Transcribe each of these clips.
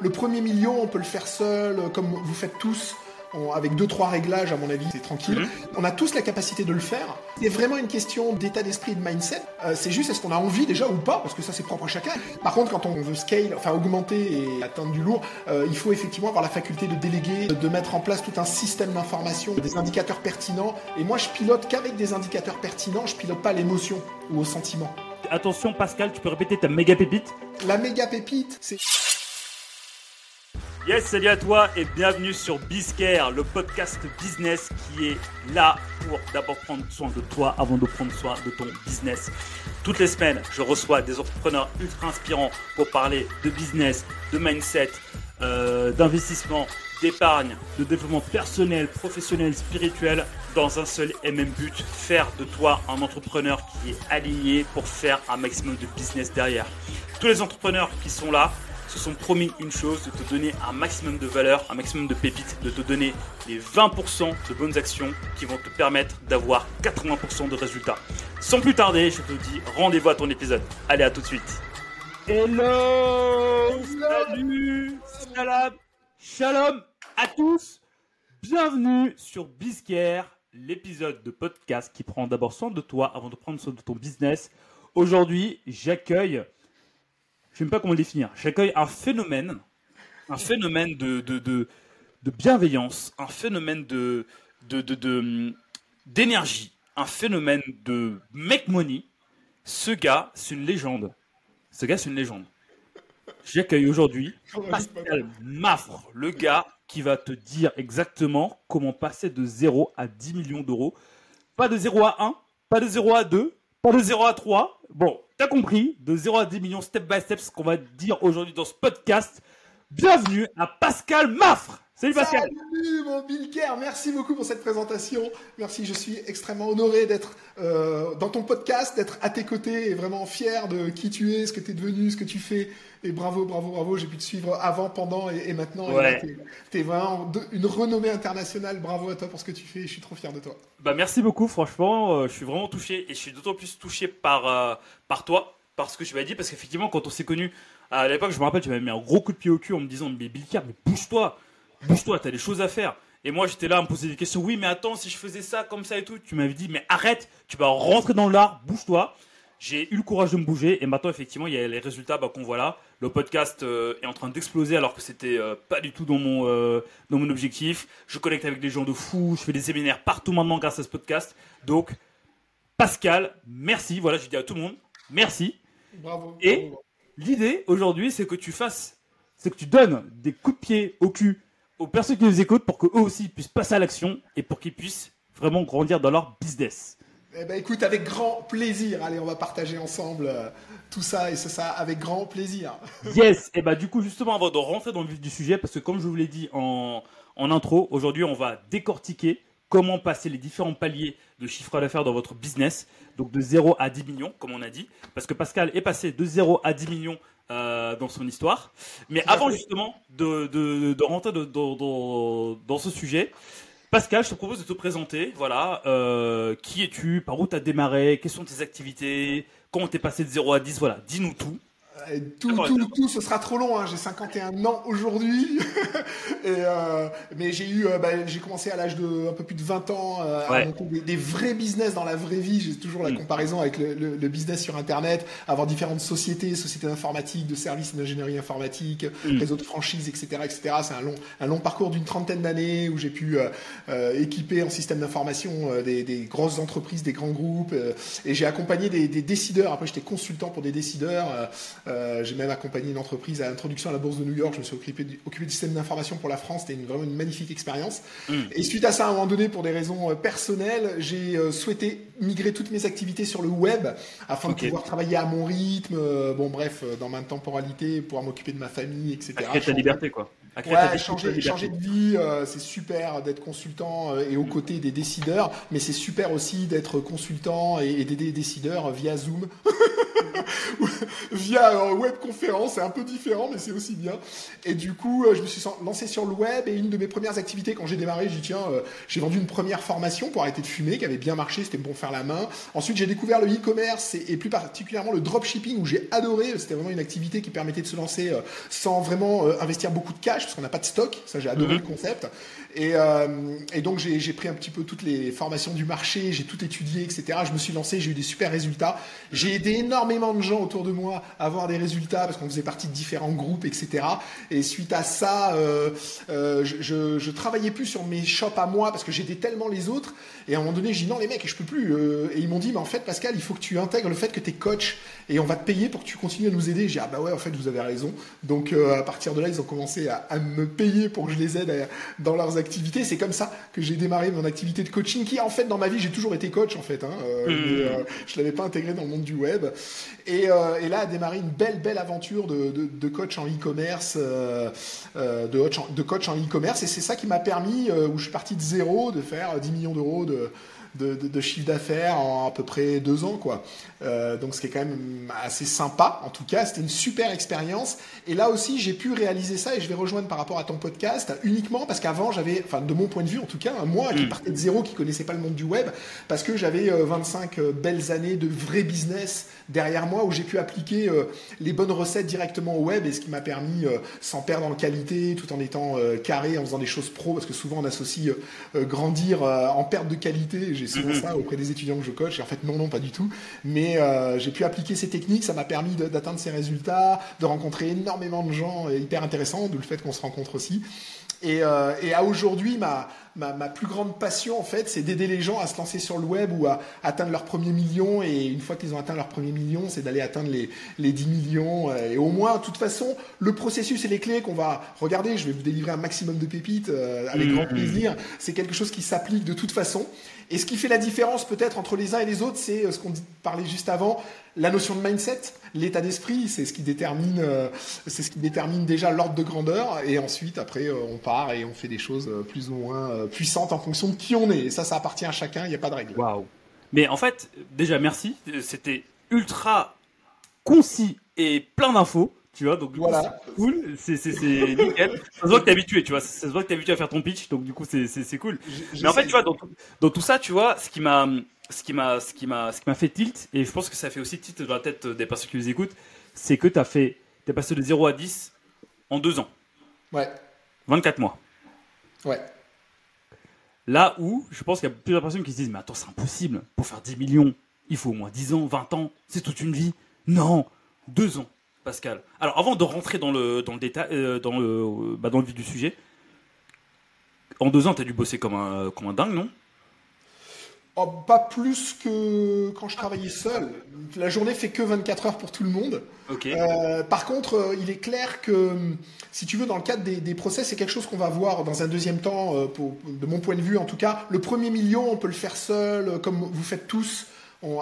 Le premier million, on peut le faire seul, euh, comme vous faites tous. on- avec deux trois réglages à mon avis c'est tranquille. Mhm. on a tous la capacité de le faire. C'est vraiment une question d'état d'esprit et de mindset. Euh, c'est juste est-ce qu'on a envie déjà ou pas? Parce que ça c'est propre à chacun. Par contre quand on veut scale enfin augmenter et atteindre du lourd euh, il faut effectivement avoir la faculté de déléguer de mettre en place tout un système d'information des indicateurs pertinents. Et moi je pilote qu'avec des indicateurs pertinents. Je pilote pas l'émotion ou au sentiment. Attention, Pascal, tu peux répéter ta méga pépite? La méga pépite c'est Yes, salut à toi et bienvenue sur Bizcare, le podcast business qui est là pour d'abord prendre soin de toi avant de prendre soin de ton business. Toutes les semaines, je reçois des entrepreneurs ultra inspirants pour parler de business, de mindset, euh, d'investissement, d'épargne, de développement personnel, professionnel, spirituel, dans un seul et même but, faire de toi un entrepreneur qui est aligné pour faire un maximum de business derrière. Tous les entrepreneurs qui sont là, se sont promis une chose, de te donner un maximum de valeur, un maximum de pépites, de te donner les 20% de bonnes actions qui vont te permettre d'avoir 80% de résultats. Sans plus tarder, je te dis rendez-vous à ton épisode. Allez, à tout de suite. Hello Salut Salam Shalom à tous Bienvenue sur Bizcare, l'épisode de podcast qui prend d'abord soin de toi avant de prendre soin de ton business. Aujourd'hui, j'accueille je ne sais même pas comment le définir. J'accueille un phénomène, un phénomène de, de, de, de bienveillance, un phénomène de, de, de, de- d'énergie, un phénomène de make money. Ce gars, c'est une légende. Ce gars, c'est une légende. J'accueille aujourd'hui Pascal Maffre, le gars qui va te dire exactement comment passer de 0 à 10 millions d'euros. Pas de 0 à 1, pas de 0 à 2, pas de 0 à 3. Bon, t'as compris, de 0 à 10 millions step by step, ce qu'on va dire aujourd'hui dans ce podcast. Bienvenue à Pascal Maffre. Salut Pascal. Salut mon Bill Kerr, merci beaucoup pour cette présentation. Merci, je suis extrêmement honoré d'être euh, dans ton podcast, d'être à tes côtés et vraiment fier de qui tu es, ce que tu es devenu, ce que tu fais. Et bravo, bravo, bravo, j'ai pu te suivre avant, pendant et, et maintenant. Ouais. T'es vraiment une renommée internationale. Bravo à toi pour ce que tu fais, je suis trop fier de toi. Bah merci beaucoup, franchement, euh, je suis vraiment touché et je suis d'autant plus touché par, euh, par toi, par ce que tu m'as dit, parce qu'effectivement, quand on s'est connus à l'époque, je me rappelle, tu m'avais mis un gros coup de pied au cul en me disant, mais Bill Carr, mais bouge-toi, bouge-toi, t'as des choses à faire. Et moi, j'étais là à me poser des questions. Oui, mais attends, si je faisais ça, comme ça et tout, tu m'avais dit, mais arrête, tu vas rentrer dans l'art, bouge-toi. J'ai eu le courage de me bouger et maintenant, effectivement, il y a les résultats bah, qu'on voit là. Le podcast euh, est en train d'exploser alors que c'était euh, pas du tout dans mon, euh, dans mon objectif. Je connecte avec des gens de fous, je fais des séminaires partout maintenant grâce à ce podcast. Donc, Pascal, merci. Voilà, je dis à tout le monde, merci. Bravo. Et-. L'idée aujourd'hui, c'est que tu fasses, c'est que tu donnes des coups de pied au cul aux personnes qui nous écoutent pour qu'eux aussi puissent passer à l'action et pour qu'ils puissent vraiment grandir dans leur business. Eh ben écoute, avec grand plaisir. Allez, on va partager ensemble euh, tout ça et c'est ça avec grand plaisir. Yes, et bah du coup justement avant de rentrer dans le vif du sujet, parce que comme je vous l'ai dit en, en intro, aujourd'hui on va décortiquer comment passer les différents paliers de chiffre d'affaires dans votre business, donc de 0 à 10 millions, comme on a dit, parce que Pascal est passé de 0 à 10 millions euh, dans son histoire. Mais avant justement de, de, de rentrer de- dans ce sujet, Pascal, je te propose de te présenter. Voilà, euh, qui es-tu? Par où tu as démarré? Quelles sont tes activités? Comment t'es passé de 0 à 10 Voilà, dis-nous tout. Tout, D'accord, tout, tout, ce sera trop long. Hein. J'ai 51 ans aujourd'hui, euh, mais j'ai eu, euh, bah, j'ai commencé à l'âge de un peu plus de 20 ans euh, à monter des, des vrais business dans la vraie vie. J'ai toujours la Mm. comparaison avec le, le- le business sur Internet, avoir différentes sociétés, sociétés d'informatique, de services d'ingénierie informatique, Mm. réseaux de franchise, etc., etc. C'est un long, un long parcours d'une trentaine d'années où j'ai pu euh, euh, équiper en système d'information euh, des, des grosses entreprises, des grands groupes, et j'ai accompagné des, des décideurs. Après, j'étais consultant pour des décideurs. Euh, j'ai même accompagné une entreprise à l'introduction à la bourse de New York. Je me suis occupé du, occupé du système d'information pour la France. C'était une- vraiment une magnifique expérience. Mm. Et suite à ça, à un moment donné, pour des raisons euh, personnelles, j'ai euh, souhaité migrer toutes mes activités sur le web afin de pouvoir travailler à mon rythme. euh, bon, bref, euh, dans ma temporalité, pouvoir m'occuper de ma famille, etc. À créer ta liberté, quoi. Ouais, changer, changer de vie, euh, c'est super d'être consultant et aux côtés des décideurs, mais c'est super aussi d'être consultant et, et d'aider les décideurs via Zoom. via euh, webconférence. C'est un peu différent, mais c'est aussi bien. Et du coup, je me suis lancé sur le web et une de mes premières activités quand j'ai démarré, j'ai dit tiens, euh, j'ai vendu une première formation pour arrêter de fumer qui avait bien marché, c'était bon faire la main. Ensuite, j'ai découvert le e-commerce et, et, plus particulièrement le dropshipping où j'ai adoré. C'était vraiment une activité qui permettait de se lancer sans vraiment investir beaucoup de cash parce qu'on n'a pas de stock. Ça, j'ai adoré mhm. le concept. Et, euh, et donc j'ai pris un petit peu toutes les formations du marché, j'ai tout étudié, etc. Je me suis lancé, j'ai eu des super résultats. J'ai aidé énormément de gens autour de moi à avoir des résultats parce qu'on faisait partie de différents groupes, etc. Et suite à ça, euh, euh, je, je, travaillais plus sur mes shops à moi parce que j'aidais tellement les autres. Et à un moment donné, j'ai dit non les mecs, je peux plus. Et ils m'ont dit mais en fait Pascal, il faut que tu intègres le fait que tu es coach et on va te payer pour que tu continues à nous aider. J'ai dit ah bah ouais en fait vous avez raison. Donc à partir de là, ils ont commencé à, à me payer pour que je les aide dans leurs activités c'est comme ça que j'ai démarré mon activité de coaching, qui en fait dans ma vie j'ai toujours été coach en fait. Hein, euh, mmh. euh, je l'avais pas intégré dans le monde du web. Et, euh, là a démarré une belle belle aventure de, coach en e-commerce, de, coach en e-commerce. Et c'est ça qui m'a permis, où je suis parti de zéro, de faire 10 millions d'euros de de, chiffre d'affaires en à peu près deux ans, quoi. Euh, donc, ce qui est quand même assez sympa. En tout cas, c'était une super expérience. Et là aussi, j'ai pu réaliser ça et je vais rejoindre par rapport à ton podcast uniquement parce qu'avant, j'avais, enfin, de mon point de vue, en tout cas, moi qui mm. partais de zéro, qui connaissait pas le monde du web, parce que j'avais 25 euh, euh, belles années de vrai business derrière moi où j'ai pu appliquer les bonnes recettes directement au web et ce qui m'a permis, sans perdre en qualité, tout en étant carré, en faisant des choses pro, parce que souvent on associe grandir en perte de qualité. J'ai souvent mm-hmm. ça auprès des étudiants que je coach. Et en fait, non, non, pas du tout. Mais euh, j'ai pu appliquer ces techniques. Ça m'a permis d'atteindre ces résultats, de rencontrer énormément de gens hyper intéressants, d'où le fait qu'on se rencontre aussi. Et, euh, et à aujourd'hui, ma, ma, ma, plus grande passion, en fait, c'est d'aider les gens à se lancer sur le web ou à atteindre leur premier million. Et une fois qu'ils ont atteint leur premier million, c'est d'aller atteindre les, les 10 millions. Et au moins, de toute façon, le processus et les clés qu'on va regarder, je vais vous délivrer un maximum de pépites euh, avec grand mmh. plaisir. C'est quelque chose qui s'applique de toute façon. Et ce qui fait la différence peut-être entre les uns et les autres, c'est euh, ce qu'on parlait juste avant, la notion de mindset, l'état d'esprit, c'est ce qui détermine, euh, c'est ce qui détermine déjà l'ordre de grandeur. Et ensuite, après, euh, on part et on fait des choses plus ou moins puissantes en fonction de qui on est. Et ça, ça appartient à chacun. Il n'y a pas de règle. Waouh. Mais en fait, déjà merci. C'était ultra concis et plein d'infos tu vois donc voilà. c'est cool. C'est nickel. Ça se voit que t'es habitué tu vois. Ça se voit que t'es habitué à faire ton pitch donc du coup c'est cool. Mais en fait tu vois dans, dans tout ça tu vois ce qui m'a ce qui m'a ce qui m'a ce qui m'a fait tilt et je pense que ça fait aussi tilt dans la tête des personnes qui nous écoutent c'est que t'as fait t'es passé de 0 à 10 en deux ans. Ouais. 24 mois. Ouais. Là où je pense qu'il y a plusieurs personnes qui se disent mais attends c'est impossible. Pour faire 10 millions il faut au moins 10 ans 20 ans c'est toute une vie. Non. Deux ans Pascal. Alors, avant de rentrer dans le, dans le détail, euh, dans, le, bah, dans le vif du sujet, en deux ans, tu as dû bosser comme un, comme un dingue, non? Oh, Pas plus que quand je travaillais seul. La journée fait que 24 heures pour tout le monde. Euh, par contre, euh, il est clair que, si tu veux, dans le cadre des, des process, c'est quelque chose qu'on va voir dans un deuxième temps, pour, de mon point de vue en tout cas. Le premier million, on peut le faire seul, comme vous faites tous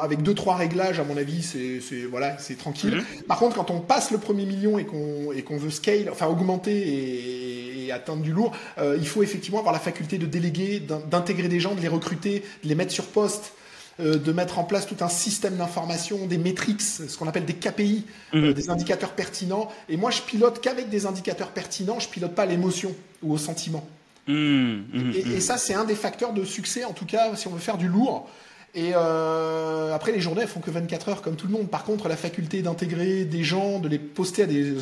avec deux trois réglages, à mon avis, c'est voilà, c'est tranquille. Mhm. Par contre, quand on passe le premier million et qu'on et qu'on veut scale, enfin augmenter et, atteindre du lourd, euh, il faut effectivement avoir la faculté de déléguer, d'intégrer des gens, de les recruter, de les mettre sur poste. Euh, de mettre en place tout un système d'information, des métriques, ce qu'on appelle des KPI, euh, mhm. des indicateurs pertinents. Et moi, je pilote qu'avec des indicateurs pertinents, je pilote pas l'émotion ou au sentiment. Mhm. et, ça, c'est un des facteurs de succès, en tout cas, si on veut faire du lourd. Et euh, après, les journées, elles font que 24 heures comme tout le monde. Par contre, la faculté d'intégrer des gens, de les poster à des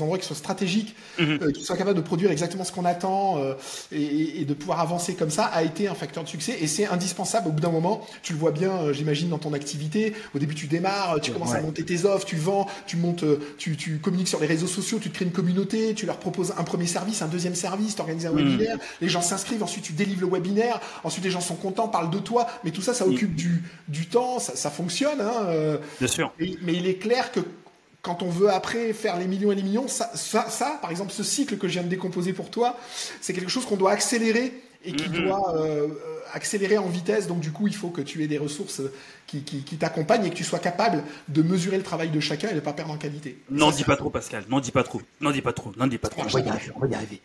endroits qui soient stratégiques, mhm. euh, qui soient capables de produire exactement ce qu'on attend euh, et, et, de pouvoir avancer comme ça, a été un facteur de succès. Et c'est indispensable au bout d'un moment. Tu le vois bien, euh, j'imagine, dans ton activité. Au début, tu démarres, tu commences à monter tes offres, tu vends, tu montes, euh, tu, tu, communiques sur les réseaux sociaux, tu te crées une communauté, tu leur proposes un premier service, un deuxième service, tu organises un mhm. webinaire, les gens s'inscrivent, ensuite tu délivres le webinaire, ensuite les gens sont contents, parlent de toi, mais tout ça, ça occupe du, du temps, ça, fonctionne. Hein, euh, Bien sûr. Mais, il est clair que quand on veut après faire les millions et les millions, ça, ça, par exemple, ce cycle que je viens de décomposer pour toi, c'est quelque chose qu'on doit accélérer et qui mm-hmm. doit euh, accélérer en vitesse. Donc du coup, il faut que tu aies des ressources qui, t'accompagnent et que tu sois capable de mesurer le travail de chacun et de ne pas perdre en qualité. N'en dis pas trop, Pascal. N'en dis pas trop. N'en dis pas trop. N'en dis pas trop. On va y arriver. On va y arriver.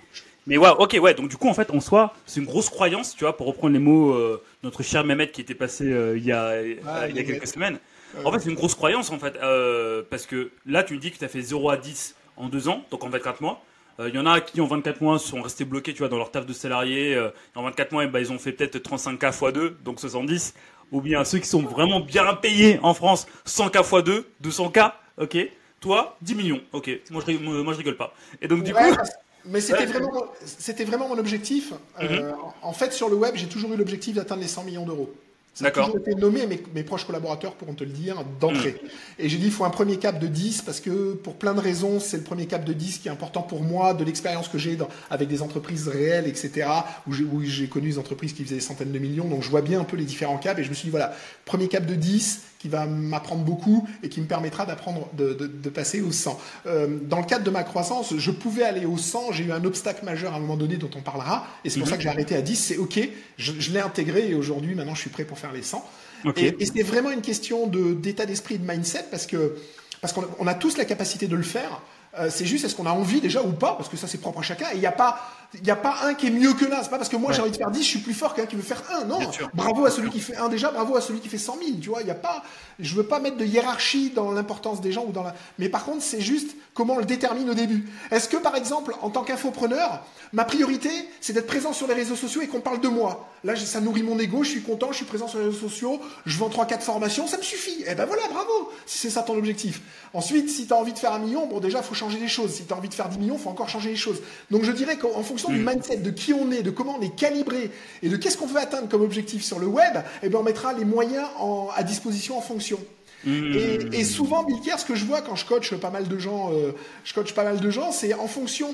Mais ouais, ok, ouais. Donc du coup, en fait, en soi, c'est une grosse croyance, tu vois, pour reprendre les mots euh, notre cher Mehmet qui était passé euh, il y a, il y a quelques semaines. En fait, c'est une grosse croyance, en fait. euh, parce que là, tu me dis que tu as fait 0 à 10 en 2 ans, donc en 24 mois. Euh, Il y en a qui, en 24 mois, sont restés bloqués tu vois, dans leur taf de salarié. euh, en 24 mois, eh ben, ils ont fait peut-être 35K x 2, donc 70. Ou bien ceux qui sont vraiment bien payés en France, 100K x 2, 200K, ok. Toi, 10 millions, ok. Moi, je, moi, moi, je rigole pas. Et donc, du Ouais, coup, parce- mais c'était vraiment, c'était vraiment mon objectif. Euh, en fait, sur le web, j'ai toujours eu l'objectif d'atteindre les 100 millions d'euros. Ça a D'accord. toujours été nommé, mes, mes proches collaborateurs pourront te le dire, d'entrée. Et j'ai dit, il faut un premier cap de 10, parce que pour plein de raisons, c'est le premier cap de 10 qui est important pour moi, de l'expérience que j'ai avec des entreprises réelles, etc., où j'ai, où j'ai connu des entreprises qui faisaient des centaines de millions, donc je vois bien un peu les différents caps, et je me suis dit, voilà, premier cap de 10, qui va m'apprendre beaucoup et qui me permettra d'apprendre de, de- de passer au 100. Euh, dans le cadre de ma croissance, je pouvais aller au 100. J'ai eu un obstacle majeur à un moment donné dont on parlera. Et c'est pour Mhm. ça que j'ai arrêté à 10. C'est OK. Je, je l'ai intégré et aujourd'hui, maintenant, je suis prêt pour faire les 100. Ok. Et, et c'est vraiment une question de, d'état d'esprit, de mindset parce que parce qu'on a, on a tous la capacité de le faire. Euh, c'est juste est-ce qu'on a envie déjà ou pas? Parce que ça c'est propre à chacun et il n'y a pas il y a pas un qui est mieux que l'un. C'est pas parce que moi j'ai envie de faire 10 je suis plus fort qu'un qui veut faire 1 non. Bravo à celui qui fait 1 déjà bravo à celui qui fait 100 000 tu vois. Il y a pas je veux pas mettre de hiérarchie dans l'importance des gens ou dans la mais par contre c'est juste comment on le détermine au début. Est-ce que par exemple en tant qu'infopreneur ma priorité c'est d'être présent sur les réseaux sociaux et qu'on parle de moi? Là ça nourrit mon ego je suis content je suis présent sur les réseaux sociaux je vends 3 4 formations ça me suffit. Et ben voilà bravo. Si c'est ça ton objectif. Ensuite si tu as envie de faire un million bon déjà faut changer les choses. Si tu as envie de faire 10 millions faut encore changer les choses. Donc je dirais qu'en en fonction du mindset de qui on est de comment on est calibré et de qu'est-ce qu'on veut atteindre comme objectif sur le web et ben on mettra les moyens en- à disposition en fonction Mmh. et, et souvent, Milker, ce que je vois quand je coach pas mal de gens, euh, je coach pas mal de gens, c'est en fonction.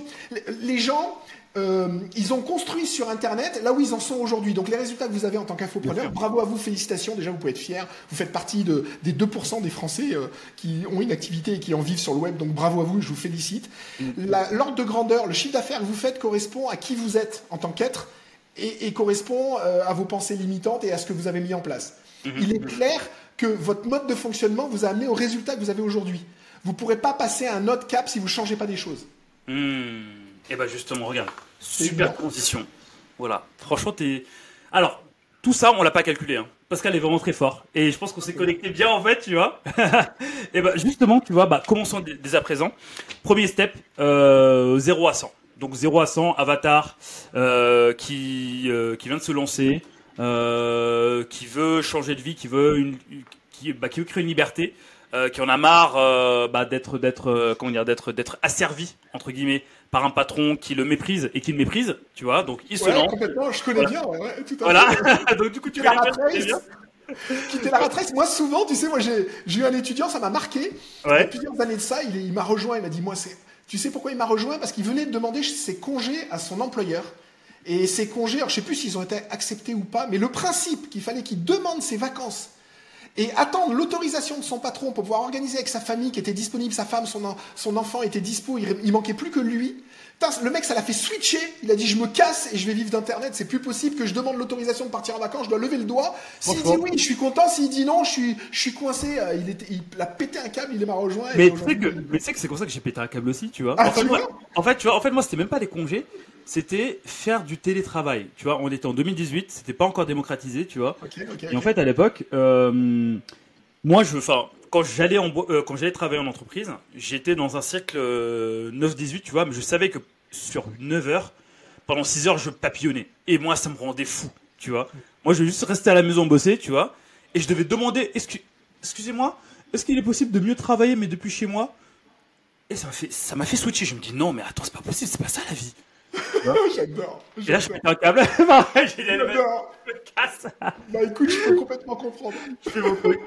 Les gens, euh, ils ont construit sur Internet là où ils en sont aujourd'hui. Donc les résultats que vous avez en tant qu'infopreneur, bravo à vous, félicitations. Déjà, vous pouvez être fiers. Vous faites partie de, des 2% des Français euh, qui ont une activité et qui en vivent sur le web. Donc bravo à vous, je vous félicite. La- L'ordre de grandeur, le chiffre d'affaires que vous faites correspond à qui vous êtes en tant qu'être et, et correspond euh, à vos pensées limitantes et à ce que vous avez mis en place. Il est clair que votre mode de fonctionnement vous a amené au résultat que vous avez aujourd'hui. Vous ne pourrez pas passer à un autre cap si vous ne changez pas des choses. Et bah justement, regarde, super bien. transition. Voilà, franchement, t'es. Alors, tout ça, on l'a pas calculé. Hein. Pascal est vraiment très fort. Et je pense qu'on s'est connecté bien en fait, tu vois. et bah justement, tu vois, bah commençons dès à présent. Premier step, euh, 0 à 100. Donc 0 à 100, Avatar, euh, qui, euh, qui vient de se lancer, euh, qui veut changer de vie, qui veut, une, qui, bah, qui veut créer une liberté, euh, qui en a marre euh, bah, d'être, d'être, euh, comment dire, d'être, d'être asservi entre guillemets par un patron qui le méprise et qui le méprise, tu vois. Donc il se Ouais, lance. complètement, je connais bien. ouais, ouais, tout à Voilà. fait. Donc du coup tu la bien, bien. Quitter la rat race. Moi, souvent, tu sais, moi, j'ai eu un étudiant, ça m'a marqué. Ouais. plusieurs années de ça, il m'a rejoint, il m'a dit, moi, c'est. Tu sais pourquoi il m'a rejoint? Parce qu'il venait de demander ses congés à son employeur. Et ses congés, alors je sais plus s'ils ont été acceptés ou pas, mais le principe qu'il fallait qu'il demande ses vacances et attendre l'autorisation de son patron pour pouvoir organiser avec sa famille qui était disponible, sa femme, son, en- son enfant était dispo, il manquait plus que lui. Putain, le mec, ça l'a fait switcher. Il a dit Je me casse et je vais vivre d'Internet. C'est plus possible que je demande l'autorisation de partir en vacances. Je dois lever le doigt. S'il dit oui, je suis content. S'il dit non, je suis, je suis coincé. Euh, Il, était, il a pété un câble, il m'a rejoint. Mais tu sais que, mais c'est comme ça que j'ai pété un câble aussi, tu vois. Ah, en, fait, tu moi, vois en fait, tu vois, en fait, moi, c'était même pas des congés, c'était faire du télétravail. Tu vois, on était en 2018, c'était pas encore démocratisé, tu vois. Et en fait, à l'époque, euh, moi, je, enfin, quand j'allais euh, quand j'allais travailler en entreprise, j'étais dans un cercle euh, 9-18, tu vois, mais je savais que sur 9 heures, pendant 6 heures, je papillonnais. Et moi, ça me rendait fou, tu vois. Moi, je juste rester à la maison bosser, tu vois. Et je devais demander, Excu- excusez-moi, est-ce qu'il est possible de mieux travailler, mais depuis chez moi? Et ça m'a fait, ça m'a fait switcher. Je me dis, non, mais attends, c'est pas possible, c'est pas ça la vie. J'adore. Et là, je pète un câble. J'adore. je me casse. Bah écoute, je peux complètement comprendre. je fais mon truc.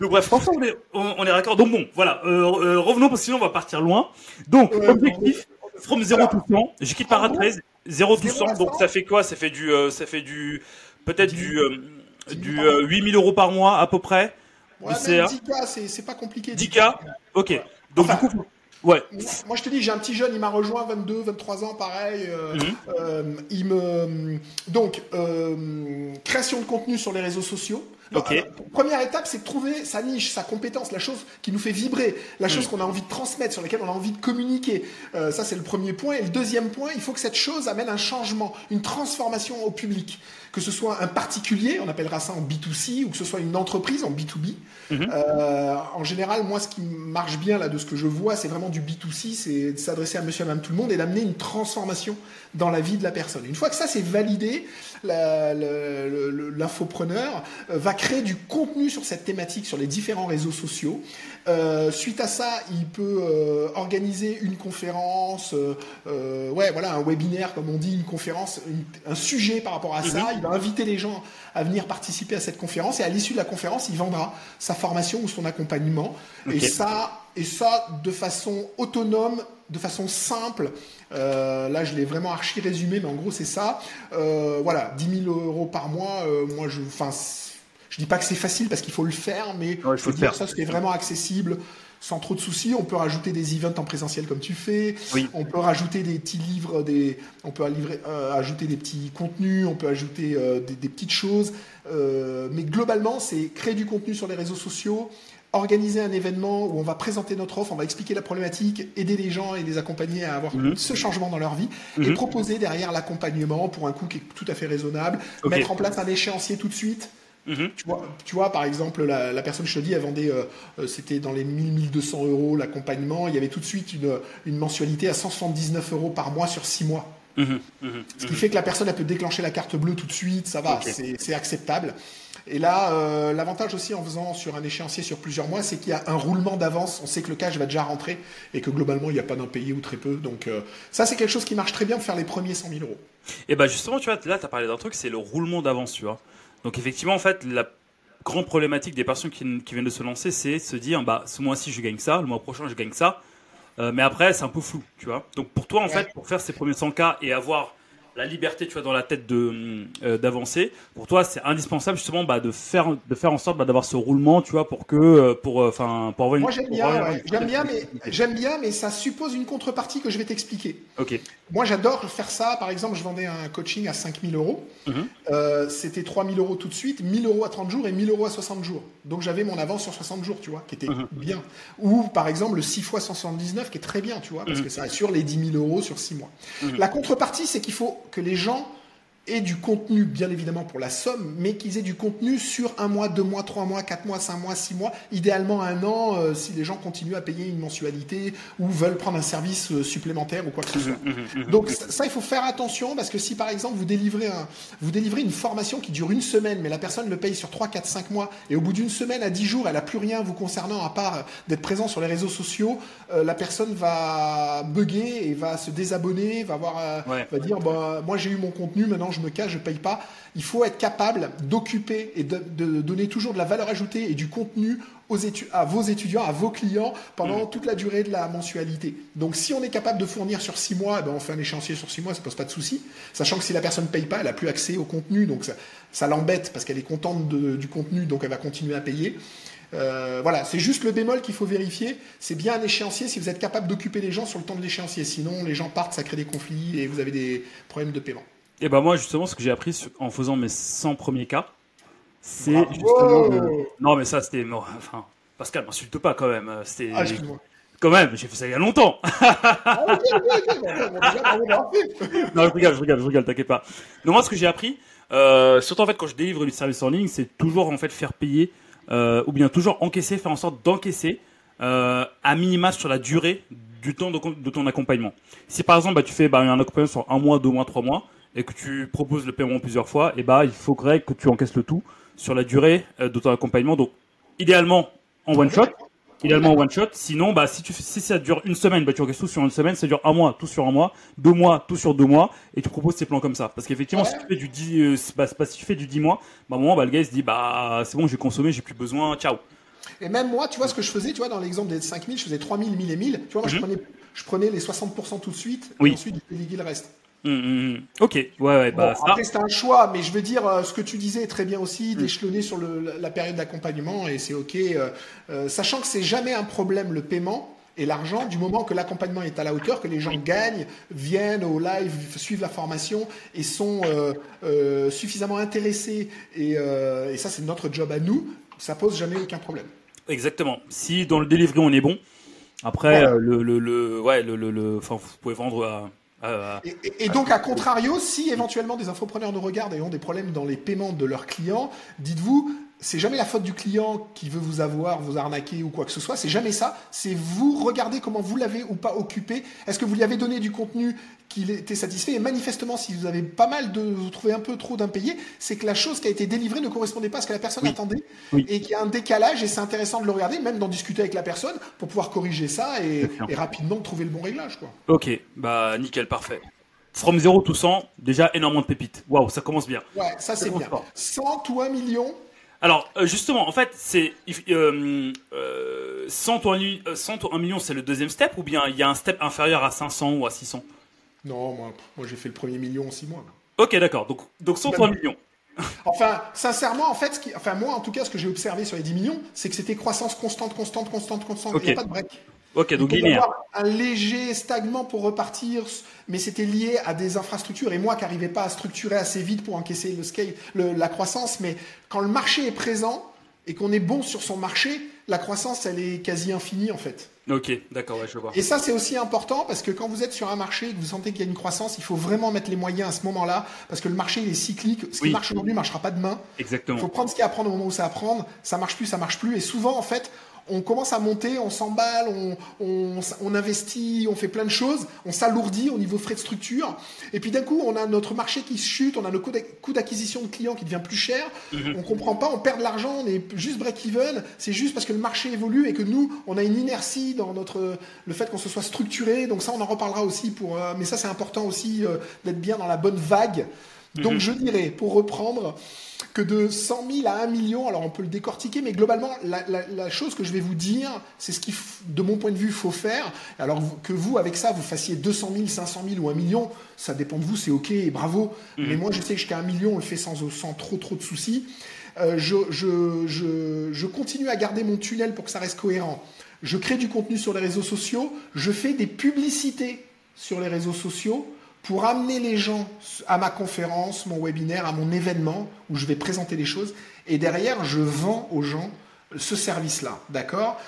Donc bref, franchement, on est, on, est raccord. Donc bon, voilà, euh, euh, revenons parce que sinon on va partir loin. Donc, Ouais, objectif, from 0 to 100, je quitte par Ah bon 13, 0 to 0 à 100, donc 100. ça fait quoi? Ça fait du, euh, ça fait du, peut-être du, euh, du euh, 8000 euros par mois à peu près. Ouais, Du même CA. 10K, c'est- c'est pas compliqué. 10K Ok. Donc Enfin, du coup, ouais. Moi, je te dis, j'ai un petit jeune, il m'a rejoint, 22, 23 ans, pareil. euh, Mhm. euh, il me donc euh, création de contenu sur les réseaux sociaux. Alors, première étape, c'est de trouver sa niche, sa compétence, la chose qui nous fait vibrer, la chose qu'on a envie de transmettre, sur laquelle on a envie de communiquer. Euh, ça, c'est le premier point. Et le deuxième point, il faut que cette chose amène un changement, une transformation au public. Que ce soit un particulier, on appellera ça en B2C, ou que ce soit une entreprise en B2B. Euh, en général, moi, ce qui marche bien là de ce que je vois, c'est vraiment du B2C, c'est de s'adresser à monsieur et madame tout le monde et d'amener une transformation dans la vie de la personne. Une fois que ça c'est validé, l'infopreneur euh, va créer du contenu sur cette thématique sur les différents réseaux sociaux. Euh, suite à ça, il peut euh, organiser une conférence, euh, ouais, voilà, un webinaire comme on dit, une conférence, une- un sujet par rapport à ça. Il va inviter les gens à venir participer à cette conférence et à l'issue de la conférence, il vendra sa formation ou son accompagnement. Et ça, et ça de façon autonome, de façon simple. Euh, là, je l'ai vraiment archi résumé, mais en gros, c'est ça. Euh, voilà, 10 000 euros par mois. euh, moi, je, enfin, je dis pas que c'est facile parce qu'il faut le faire, mais Ouais, faut dire faire. ça, c'est vraiment accessible. Sans trop de soucis, on peut rajouter des events en présentiel comme tu fais. Oui. On peut rajouter des petits livres, des, on peut livrer- euh, ajouter des petits contenus, on peut ajouter euh, des, des petites choses. Euh, mais globalement, c'est créer du contenu sur les réseaux sociaux, organiser un événement où on va présenter notre offre, on va expliquer la problématique, aider les gens et les accompagner à avoir Mhm. ce changement dans leur vie et Mhm. proposer derrière l'accompagnement pour un coût qui est tout à fait raisonnable, mettre en place un échéancier tout de suite. Mhm. Tu vois, tu vois, par exemple, la, la personne, je te dis, elle vendait, euh, euh, c'était dans les 1000-1200 euros l'accompagnement. Il y avait tout de suite une, une mensualité à 179 euros par mois sur 6 mois. Mhm. Mhm. Ce qui fait que la personne, elle peut déclencher la carte bleue tout de suite, ça va, c'est acceptable. Et là, euh, l'avantage aussi en faisant sur un échéancier sur plusieurs mois, c'est qu'il y a un roulement d'avance. On sait que le cash va déjà rentrer et que globalement, il n'y a pas d'impayé ou très peu. Donc euh, ça, c'est quelque chose qui marche très bien pour faire les premiers 100 000 euros. Et bah justement, tu vois, là, tu as parlé d'un truc, c'est le roulement d'avance, tu vois. Donc effectivement, en fait, la grande problématique des personnes qui, qui viennent de se lancer, c'est se dire, bah, ce mois-ci, je gagne ça, le mois prochain, je gagne ça. Euh, mais après, c'est un peu flou, tu vois. Donc pour toi, en Ouais. fait, pour faire ces premiers 100K et avoir la liberté, tu vois, dans la tête de euh, d'avancer, pour toi, c'est indispensable justement bah, de faire de faire en sorte bah, d'avoir ce roulement, tu vois, pour que pour enfin pour avoir une. Moi, j'aime bien, avoir ouais. une- j'aime bien, mais j'aime bien, mais ça suppose une contrepartie que je vais t'expliquer. Ok. Moi, j'adore faire ça. Par exemple, je vendais un coaching à 5000 euros. Mhm. Euh, C'était 3000 euros tout de suite, 1000 euros à 30 jours et 1000 euros à 60 jours. Donc, j'avais mon avance sur 60 jours, tu vois, qui était Mhm. bien. Ou, par exemple, le 6 fois 179, qui est très bien, tu vois, parce Mhm. que ça assure les 10 000 euros sur 6 mois. Mhm. La contrepartie, c'est qu'il faut que les gens aient du contenu, bien évidemment, pour la somme, mais qu'ils aient du contenu sur un mois, deux mois, trois mois, quatre mois, cinq mois, six mois, idéalement un an, euh, si les gens continuent à payer une mensualité ou veulent prendre un service euh, supplémentaire ou quoi que ce soit. Mhm, mhm. Donc ça, ça, il faut faire attention parce que si par exemple vous délivrez, un, vous délivrez une formation qui dure une semaine, mais la personne le paye sur 3, 4, 5 mois, et au bout d'une semaine à 10 jours, elle a plus rien vous concernant à part d'être présent sur les réseaux sociaux, euh, la personne va bugger et va se désabonner, va, avoir, Ouais. va dire bah, moi j'ai eu mon contenu, maintenant je me cache, je paye pas. Il faut être capable d'occuper et de, de donner toujours de la valeur ajoutée et du contenu aux étu- à vos étudiants, à vos clients pendant toute la durée de la mensualité. Donc si on est capable de fournir sur six mois, ben, on fait un échéancier sur six mois, ça pose pas de souci. Sachant que si la personne ne paye pas, elle a plus accès au contenu, donc ça, ça l'embête parce qu'elle est contente de- du contenu, donc elle va continuer à payer. Euh, voilà, c'est juste le bémol qu'il faut vérifier. C'est bien un échéancier si vous êtes capable d'occuper les gens sur le temps de l'échéancier. Sinon, les gens partent, ça crée des conflits et vous avez des problèmes de paiement. Et ben moi justement ce que j'ai appris en faisant mes 100 premiers cas, c'est Bravo justement de- non mais ça c'était enfin Pascal m'insulte pas quand même, c'était Ah, quand même j'ai fait ça il y a longtemps. Ah, ok, ok, ok. Non je rigole, je rigole, je rigole, t'inquiète pas. Non moi ce que j'ai appris, euh, surtout en fait quand je délivre du service en ligne, c'est toujours en fait faire payer euh, ou bien toujours encaisser, faire en sorte d'encaisser euh, à minima sur la durée du temps de, de ton accompagnement. Si par exemple bah, tu fais bah, un accompagnement sur un mois, deux mois, trois mois et que tu proposes le paiement plusieurs fois, et bah il faudrait que tu encaisses le tout sur la durée euh, de ton accompagnement. Donc idéalement en one shot. Idéalement en one shot. Sinon, bah, si, tu, fais- si ça dure une semaine, bah, tu encaisses tout sur une semaine. Ça dure un mois, tout sur un mois. Deux mois, tout sur deux mois. Et tu proposes tes plans comme ça. Parce qu'effectivement, si tu fais du 10, euh, bah, si tu fais du 10 mois, bah, à un moment, bah, le gars, il se dit, bah, c'est bon, j'ai consommé, j'ai plus besoin, ciao. Et même moi, tu vois ce que je faisais, tu vois, dans l'exemple des 5000, je faisais 3000, 1000 et 1000. Tu vois, moi, je, Mhm. prenais, je prenais les 60% tout de suite, Oui. et ensuite, je déléguais le reste. Hum, hum, hum. Ok, ouais, ouais, Bon, bah, ça. après, c'était un choix, mais je veux dire, euh, ce que tu disais est très bien aussi, d'échelonner sur le- la, période d'accompagnement, et c'est OK. euh, euh, sachant que c'est jamais un problème, le paiement, et l'argent du moment que l'accompagnement est à la hauteur, que les gens gagnent, viennent au live, suivent la formation et sont suffisamment intéressés. Et, et ça, c'est notre job à nous. Ça pose jamais aucun problème. Exactement. Si dans le delivery on est bon, après euh, le, le, le ouais le, le, le- enfin vous pouvez vendre à, et- et donc, à contrario, si éventuellement des infopreneurs nous regardent et ont des problèmes dans les paiements de leurs clients, dites-vous, c'est jamais la faute du client qui veut vous avoir, vous arnaquer ou quoi que ce soit. C'est jamais ça. C'est vous regardez comment vous l'avez ou pas occupé. Est-ce que vous lui avez donné du contenu qu'il était satisfait Et manifestement, si vous avez pas mal de, vous trouvez un peu trop d'impayés, c'est que la chose qui a été délivrée ne correspondait pas à ce que la personne Oui. attendait Oui. et qu'il y a un décalage. Et c'est intéressant de le regarder, même d'en discuter avec la personne pour pouvoir corriger ça et, rapidement trouver le bon réglage, quoi. Ok, bah nickel, parfait. From 0 to 100, déjà énormément de pépites. Waouh, ça commence bien. Ouais, ça c'est bien. fort. 100 ou 1 million, Alors, euh, justement, en fait, c'est 100 ou 1, li- euh, 100 ou 1 million, c'est le deuxième step, ou bien il y a un step inférieur à 500 ou à 600 Non, moi, moi j'ai fait le premier million en six mois. Ok, d'accord. Donc, donc 100 ou 1 million. Enfin, sincèrement, en fait, ce qui, enfin moi, en tout cas, ce que j'ai observé sur les 10 millions, c'est que c'était croissance constante, constante, constante, constante. Il n'y a pas de break. Ok, Il donc peut y avoir un léger stagnement pour repartir, mais c'était lié à des infrastructures. Et moi, qui n'arrivais pas à structurer assez vite pour encaisser le scale, le- la croissance. Mais quand le marché est présent et qu'on est bon sur son marché, la croissance, elle est quasi infinie, en fait. Ok, d'accord, ouais, je vois. Et ça, c'est aussi important parce que quand vous êtes sur un marché et que vous sentez qu'il y a une croissance, il faut vraiment mettre les moyens à ce moment-là parce que le marché, il est cyclique. Ce qui marche aujourd'hui ne marchera pas demain. Il Exactement. faut prendre ce qu'il y a à prendre au moment où ça à prendre. Ça marche plus, ça marche plus. Et souvent, en fait, on commence à monter, on s'emballe, on, on, on investit, on fait plein de choses, on s'alourdit au niveau frais de structure. Et puis d'un coup, on a notre marché qui chute, on a le coût d'ac- coût d'acquisition de clients qui devient plus cher. On comprend pas, on perd de l'argent, on est juste break-even. C'est juste parce que le marché évolue et que nous, on a une inertie dans notre le fait qu'on se soit structuré. Donc ça, on en reparlera aussi. Pour, euh, mais ça, c'est important aussi euh, d'être bien dans la bonne vague. Donc Mhm. je dirais, pour reprendre, que de 100 000 à 1 million, alors on peut le décortiquer, mais globalement, la, la- la chose que je vais vous dire, c'est ce qui, de mon point de vue, faut faire. Alors que vous, avec ça, vous fassiez 200 000, 500 000 ou 1 million, ça dépend de vous, c'est ok et bravo. Mais moi, je sais que jusqu'à 1 million, on le fait sans, sans trop trop de soucis. Euh, je, je, je, je continue à garder mon tunnel pour que ça reste cohérent. Je crée du contenu sur les réseaux sociaux, je fais des publicités sur les réseaux sociaux pour amener les gens à ma conférence, mon webinaire, à mon événement où je vais présenter les choses. Et derrière, je vends aux gens ce service-là. D'accord?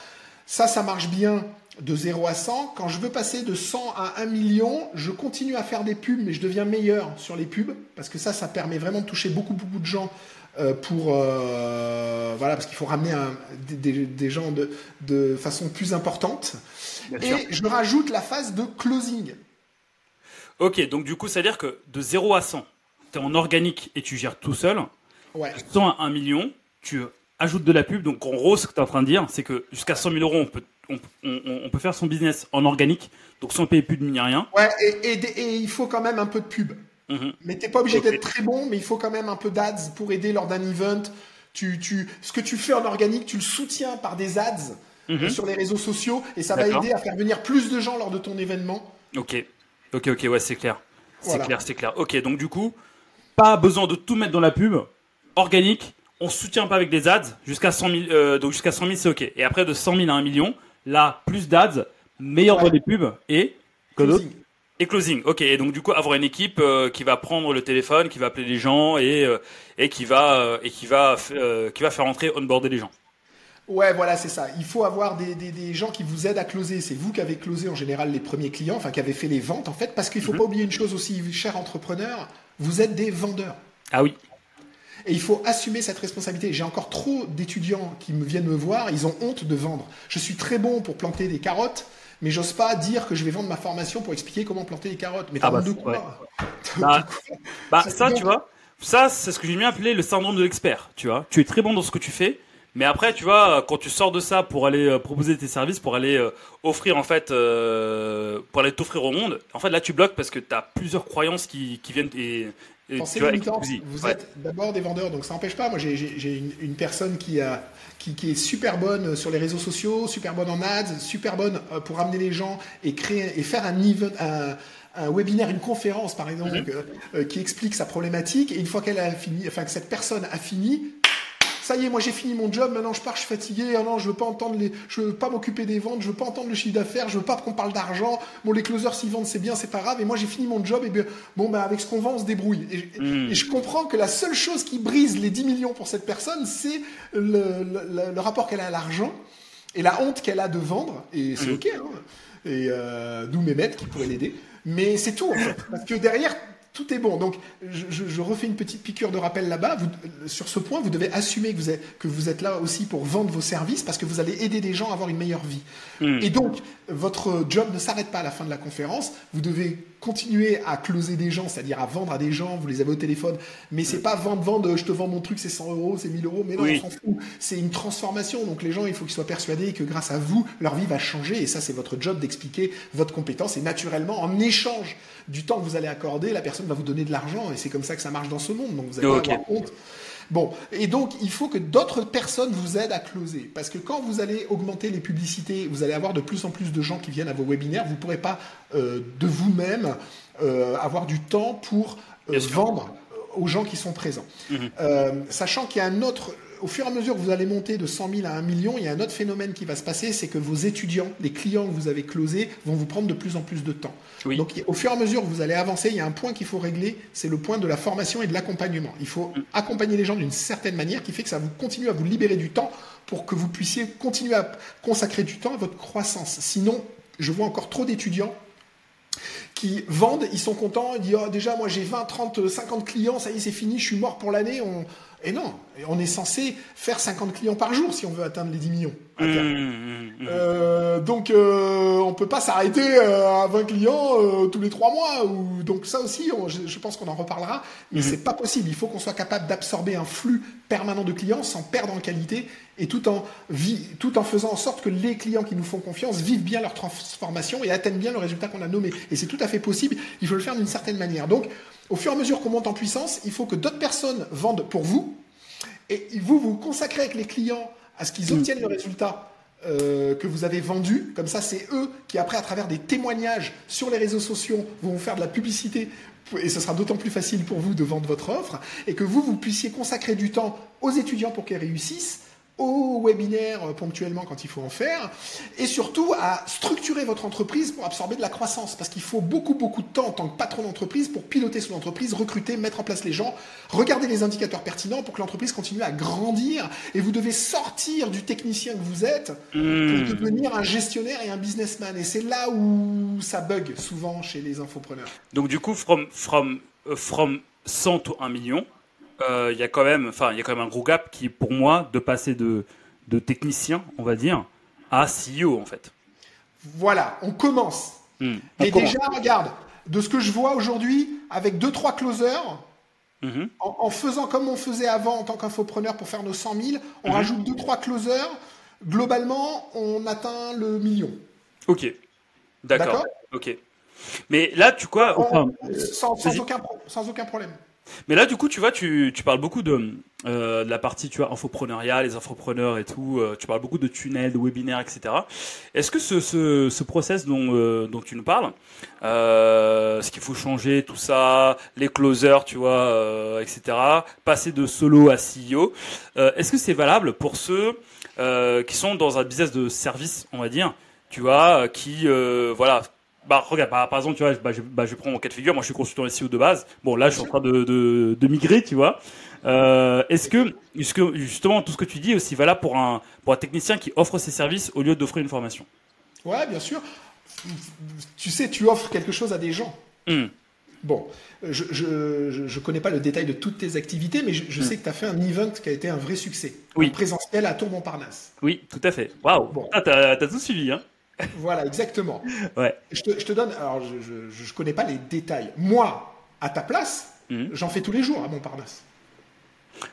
Ça, ça marche bien de 0 à 100. Quand je veux passer de 100 à 1 million, je continue à faire des pubs, mais je deviens meilleur sur les pubs parce que ça, ça permet vraiment de toucher beaucoup, beaucoup de gens. euh, pour euh, voilà parce qu'il faut ramener un- des, gens de, de façon plus importante Bien et sûr. je rajoute la phase de closing Ok, donc du coup, ça veut dire que de 0 à 100, tu es en organique et tu gères tout seul. ouais 100 à 1 million, tu ajoutes de la pub. Donc en gros, ce que tu es en train de dire, c'est que jusqu'à 100 000 euros, on peut, on, on- on peut faire son business en organique, donc sans payer plus de ni rien. Ouais, et, et des- et il faut quand même un peu de pub. Mhm. Mais t'es pas obligé d'être très bon, mais il faut quand même un peu d'ads pour aider lors d'un event. Tu, tu, ce que tu fais en organique, tu le soutiens par des ads Mhm. euh, sur les réseaux sociaux et ça va aider à faire venir plus de gens lors de ton événement. Ok, ok, ok, ouais, c'est clair. C'est Voilà. clair, c'est clair. Ok, donc du coup, pas besoin de tout mettre dans la pub. Organique, on soutient pas avec des ads. Jusqu'à 100 000, euh, donc jusqu'à 100 000, c'est ok. Et après, de 100 000 à 1 million, là, plus d'ads, meilleur Ouais. les pubs et. Closing. Et closing, ok. Et donc du coup, avoir une équipe euh, qui va prendre le téléphone, qui va appeler les gens et euh, et qui va euh, et qui va qui va faire entrer onboarder les gens. Ouais, voilà, c'est ça. Il faut avoir des, des, des gens qui vous aident à closer. C'est vous qui avez closé en général les premiers clients, enfin qui avez fait les ventes en fait, parce qu'il faut Mhm. pas oublier une chose aussi, cher entrepreneur, vous êtes des vendeurs. Ah oui. Et il faut assumer cette responsabilité. J'ai encore trop d'étudiants qui me viennent me voir, ils ont honte de vendre. Je suis très bon pour planter des carottes, mais j'ose pas dire que je vais vendre ma formation pour expliquer comment planter des carottes. Mais t'as Ah bah, de quoi? T'as Bah, de quoi Bah Ça, ça, tu vois, ça c'est ce que j'aime bien appeler le syndrome de l'expert. Tu vois, tu es très bon dans ce que tu fais, mais après, tu vois, quand tu sors de ça pour aller euh, proposer tes services, pour aller euh, offrir en fait, euh, pour aller t'offrir au monde, en fait là tu bloques parce que tu as plusieurs croyances qui, qui viennent et, et Pensez tu vois, limitant. Vous Ouais. êtes d'abord des vendeurs, donc ça n'empêche pas. Moi, j'ai- une, une personne qui, a, qui, qui est super bonne sur les réseaux sociaux, super bonne en ads, super bonne euh, pour amener les gens et créer et faire un event, un, un webinaire, une conférence par exemple, Mhm. euh, euh, qui explique sa problématique. Et une fois qu'elle a fini, enfin que cette personne a fini, ça y est, moi j'ai fini mon job, maintenant je pars, je suis fatigué, ah non, je veux pas entendre les, je veux pas m'occuper des ventes, je veux pas entendre le chiffre d'affaires, je veux pas qu'on parle d'argent. Bon, les closers s'ils vendent, c'est bien, c'est pas grave. Et moi j'ai fini mon job, et bien bon, bah avec ce qu'on vend, on se débrouille. Et, Hmm. et je comprends que la seule chose qui brise les 10 millions pour cette personne, c'est le, le- le rapport qu'elle a à l'argent et la honte qu'elle a de vendre. Et c'est Mm. ok. Hein. Et euh, d'où mes maîtres qui pourraient l'aider. Mais c'est tout en fait, parce que derrière tout est bon. Donc, je, refais une petite piqûre de rappel là-bas. Vous- euh, Sur ce point, vous devez assumer que vous, êtes, que vous êtes là aussi pour vendre vos services parce que vous allez aider des gens à avoir une meilleure vie. Hmm. Et donc, votre job ne s'arrête pas à la fin de la conférence. Vous devez continuer à closer des gens, c'est-à-dire à vendre à des gens. Vous les avez au téléphone. Mais c'est pas vendre, vendre, je te vends mon truc, c'est 100 euros, c'est 1000 euros. Mais non, Oui. on s'en fout. C'est une transformation. Donc, les gens, il faut qu'ils soient persuadés que grâce à vous, leur vie va changer. Et ça, c'est votre job d'expliquer votre compétence. Et naturellement, en échange du temps que vous allez accorder, la personne va vous donner de l'argent. Et c'est comme ça que ça marche dans ce monde. Donc, vous allez Ok. pas avoir honte. Bon, et donc il faut que d'autres personnes vous aident à closer. Parce que quand vous allez augmenter les publicités, vous allez avoir de plus en plus de gens qui viennent à vos webinaires, vous ne pourrez pas euh, de vous-même euh, avoir du temps pour euh, vendre aux gens qui sont présents. Mhm. Sachant qu'il y a un autre, au fur et à mesure que vous allez monter de 100 000 à 1 million, il y a un autre phénomène qui va se passer, c'est que vos étudiants, les clients que vous avez closés, vont vous prendre de plus en plus de temps. Oui. Donc au fur et à mesure que vous allez avancer, il y a un point qu'il faut régler, c'est le point de la formation et de l'accompagnement. Il faut Mm. accompagner les gens d'une certaine manière qui fait que ça vous continue à vous libérer du temps pour que vous puissiez continuer à consacrer du temps à votre croissance. Sinon, je vois encore trop d'étudiants qui vendent, ils sont contents, ils disent Oh, déjà moi j'ai 20, 30, 50 clients, ça y est c'est fini, je suis mort pour l'année. On... Et non, on est censé faire 50 clients par jour si on veut atteindre les 10 millions. à terme. hmm, hmm. Euh, donc euh, on peut pas s'arrêter euh, à 20 clients euh, tous les trois mois. Ou... Donc ça aussi, on- je, je pense qu'on en reparlera. Mais c'est pas possible. Il faut qu'on soit capable d'absorber un flux permanent de clients sans perdre en qualité et tout en, vi- tout en faisant en sorte que les clients qui nous font confiance vivent bien leur transformation et atteignent bien le résultat qu'on a nommé. Et c'est tout à fait possible. Il faut le faire d'une certaine manière. Donc au fur et à mesure qu'on monte en puissance, il faut que d'autres personnes vendent pour vous. Et vous vous consacrez avec les clients à ce qu'ils obtiennent le résultat euh, que vous avez vendu. Comme ça, c'est eux qui, après, à travers des témoignages sur les réseaux sociaux, vont vous faire de la publicité. Et ce sera d'autant plus facile pour vous de vendre votre offre. Et que vous, vous puissiez consacrer du temps aux étudiants pour qu'ils réussissent aux webinaires euh, ponctuellement quand il faut en faire, et surtout à structurer votre entreprise pour absorber de la croissance, parce qu'il faut beaucoup beaucoup de temps en tant que patron d'entreprise pour piloter son entreprise, recruter, mettre en place les gens, regarder les indicateurs pertinents pour que l'entreprise continue à grandir, et vous devez sortir du technicien que vous êtes pour Hmm. devenir un gestionnaire et un businessman, et c'est là où ça bug souvent chez les infopreneurs. Donc du coup, from, from, euh, from 100 to 1 million, il y a quand même, enfin, il y a quand même un gros gap qui, pour moi, de passer de, de technicien, on va dire, à CEO en fait. Voilà, on commence. Hmm. Mais commence. déjà, regarde, de ce que je vois aujourd'hui, avec deux trois closers, Mhm. en, en faisant comme on faisait avant en tant qu'infopreneur pour faire nos 100 000, on Mhm. rajoute deux trois closers. Globalement, on atteint le million. Ok. D'accord. Ok. Mais là, tu quoi enfin, sans, sans vas-y. aucun, pro- sans aucun problème. Mais là, du coup, tu vois, tu, tu parles beaucoup de, euh, de la partie, tu vois, infopreneuriat, les infopreneurs et tout. euh, tu parles beaucoup de tunnels, de webinaires, etc. Est-ce que ce, ce, ce process dont, euh, dont tu nous parles, ce qu'il faut changer, tout ça, les closers, tu vois, etc., passer de solo à CEO, est-ce que c'est valable pour ceux qui sont dans un business de service, on va dire, tu vois, qui, voilà, bah regarde, bah, par exemple, tu vois, bah, je, bah, je prends mon cas de figure. Moi, je suis consultant SEO de base. Bon, là, je suis en train de, de, de migrer, tu vois. Euh, est-ce que, est-ce que justement tout ce que tu dis est aussi valable pour un pour un technicien qui offre ses services au lieu d'offrir une formation? Ouais, bien sûr. Tu sais, tu offres quelque chose à des gens. Hmm. Bon, je je, je, je connais pas le détail de toutes tes activités, mais je, je sais que tu as fait un event qui a été un vrai succès. Oui. Un présentiel à Tour Montparnasse. Oui, tout à fait. Waouh. Bon. Ah, t'as, t'as tout suivi, hein Voilà, exactement. Ouais. Je te, je te donne, alors je, je, je connais pas les détails. Moi, à ta place, Mhm. j'en fais tous les jours à Montparnasse.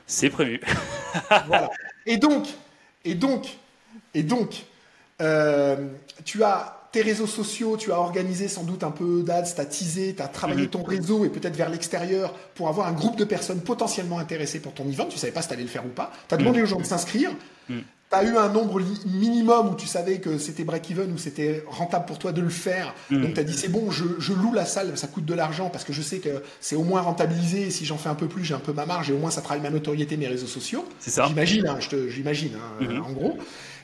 C'est prévu. voilà. Et donc, et donc, et donc, euh, tu as tes réseaux sociaux, tu as organisé sans doute un peu d'ads, tu as teasé, tu as travaillé Mhm. ton réseau et peut-être vers l'extérieur pour avoir un groupe de personnes potentiellement intéressées pour ton event. Tu savais pas si tu allais le faire ou pas. Tu as demandé aux gens de s'inscrire. Mhm. Tu tu as eu un nombre minimum où tu savais que c'était break-even ou c'était rentable pour toi de le faire. Mm. Donc tu as dit c'est bon, je, loue la salle, ça coûte de l'argent parce que je sais que c'est au moins rentabilisé. si j'en fais un peu plus, j'ai un peu ma marge et au moins ça travaille ma notoriété, mes réseaux sociaux. C'est ça. J'imagine, hein, j'imagine, hein, mm-hmm. en gros.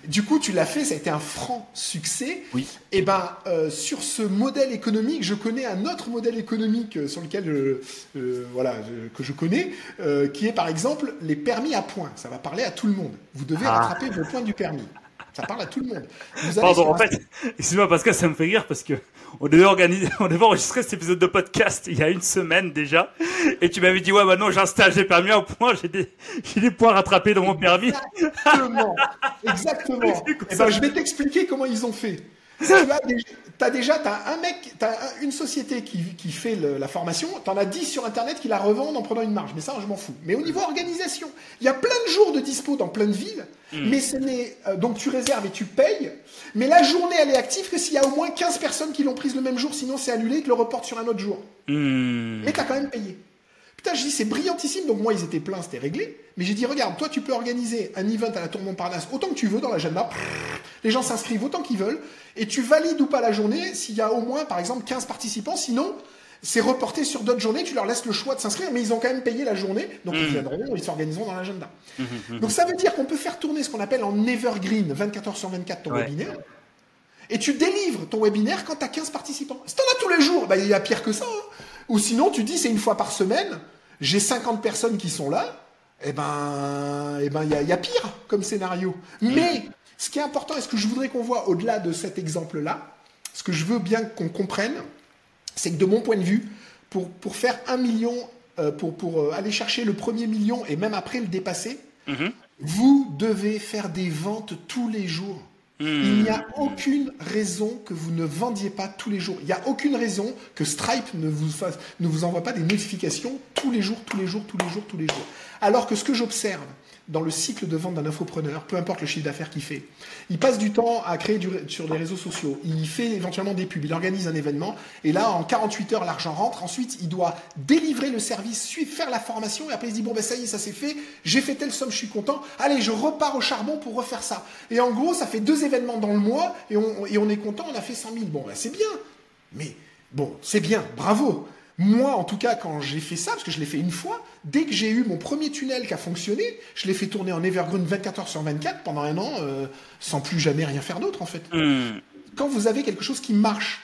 Du coup, tu l'as fait, ça a été un franc succès. Oui. Et eh ben, euh, sur ce modèle économique, je connais un autre modèle économique euh, sur lequel, euh, voilà, que je connais, qui est par exemple les permis à points. Ça va parler à tout le monde. Vous devez ah. rattraper vos points du permis. Ça parle à tout le monde. Pardon, en fait, excuse-moi Pascal, ça me fait rire parce que on devait organiser, on devait enregistrer cet épisode de podcast il y a une semaine déjà, et tu m'avais dit ouais bah non j'installe, j'ai permis un point, j'ai des, j'ai des points rattrapés dans mon permis. Exactement, exactement. Et eh ben, je vais t'expliquer comment ils ont fait tu as déjà, as un mec, as une société qui, qui fait la formation, tu en as 10 sur Internet qui la revendent en prenant une marge. Mais ça, je m'en fous. Mais au niveau organisation, il y a plein de jours de dispo dans plein de villes, hmm. mais ce n'est, euh, donc tu réserves et tu payes, mais la journée, elle est active que s'il y a au moins 15 personnes qui l'ont prise le même jour, sinon c'est annulé et te le reporte sur un autre jour. Hmm. Mais tu as quand même payé. Putain, je dis, c'est brillantissime. Donc, moi, ils étaient pleins, c'était réglé. Mais j'ai dit, regarde, toi, tu peux organiser un event à la Tour Montparnasse autant que tu veux dans l'agenda. Les gens s'inscrivent autant qu'ils veulent. Et tu valides ou pas la journée s'il y a au moins, par exemple, 15 participants. Sinon, c'est reporté sur d'autres journées. Tu leur laisses le choix de s'inscrire, mais ils ont quand même payé la journée. Donc, ils mmh. viendront, ils s'organiseront dans l'agenda. Mmh, mmh, donc, ça veut dire qu'on peut faire tourner ce qu'on appelle en evergreen, 24 heures sur 24, ton webinaire. Et tu délivres ton webinaire quand tu as 15 participants. Si tu en as tous les jours, bah, il y a pire que ça. Hein. Ou sinon, tu dis c'est une fois par semaine, j'ai 50 personnes qui sont là, eh ben, eh ben, il y, a pire comme scénario. Mais ce qui est important et ce que je voudrais qu'on voit au-delà de cet exemple-là, ce que je veux bien qu'on comprenne, c'est que de mon point de vue, pour, pour faire un million, euh, pour, pour euh, aller chercher le premier million et même après le dépasser, mhm. vous devez faire des ventes tous les jours. Il n'y a aucune raison que vous ne vendiez pas tous les jours. Il n'y a aucune raison que Stripe ne vous, fasse, ne vous envoie pas des notifications tous les jours, tous les jours, tous les jours, tous les jours. Alors que ce que j'observe, dans le cycle de vente d'un infopreneur, peu importe le chiffre d'affaires qu'il fait. Il passe du temps à créer sur les réseaux sociaux, il fait éventuellement des pubs, il organise un événement, et là, en 48 heures, l'argent rentre. Ensuite, il doit délivrer le service, suivre, faire la formation, et après, il se dit, bon, ben ça y est, ça s'est fait, j'ai fait telle somme, je suis content, allez, je repars au charbon pour refaire ça. Et en gros, ça fait deux événements dans le mois, et on, et on est content, on a fait 100 000. Bon, ben c'est bien, mais bon, c'est bien, bravo. Moi, en tout cas, quand j'ai fait ça, parce que je l'ai fait une fois, dès que j'ai eu mon premier tunnel qui a fonctionné, je l'ai fait tourner en Evergreen 24 heures sur 24 pendant un an, euh, sans plus jamais rien faire d'autre, en fait. Hmm. Quand vous avez quelque chose qui marche,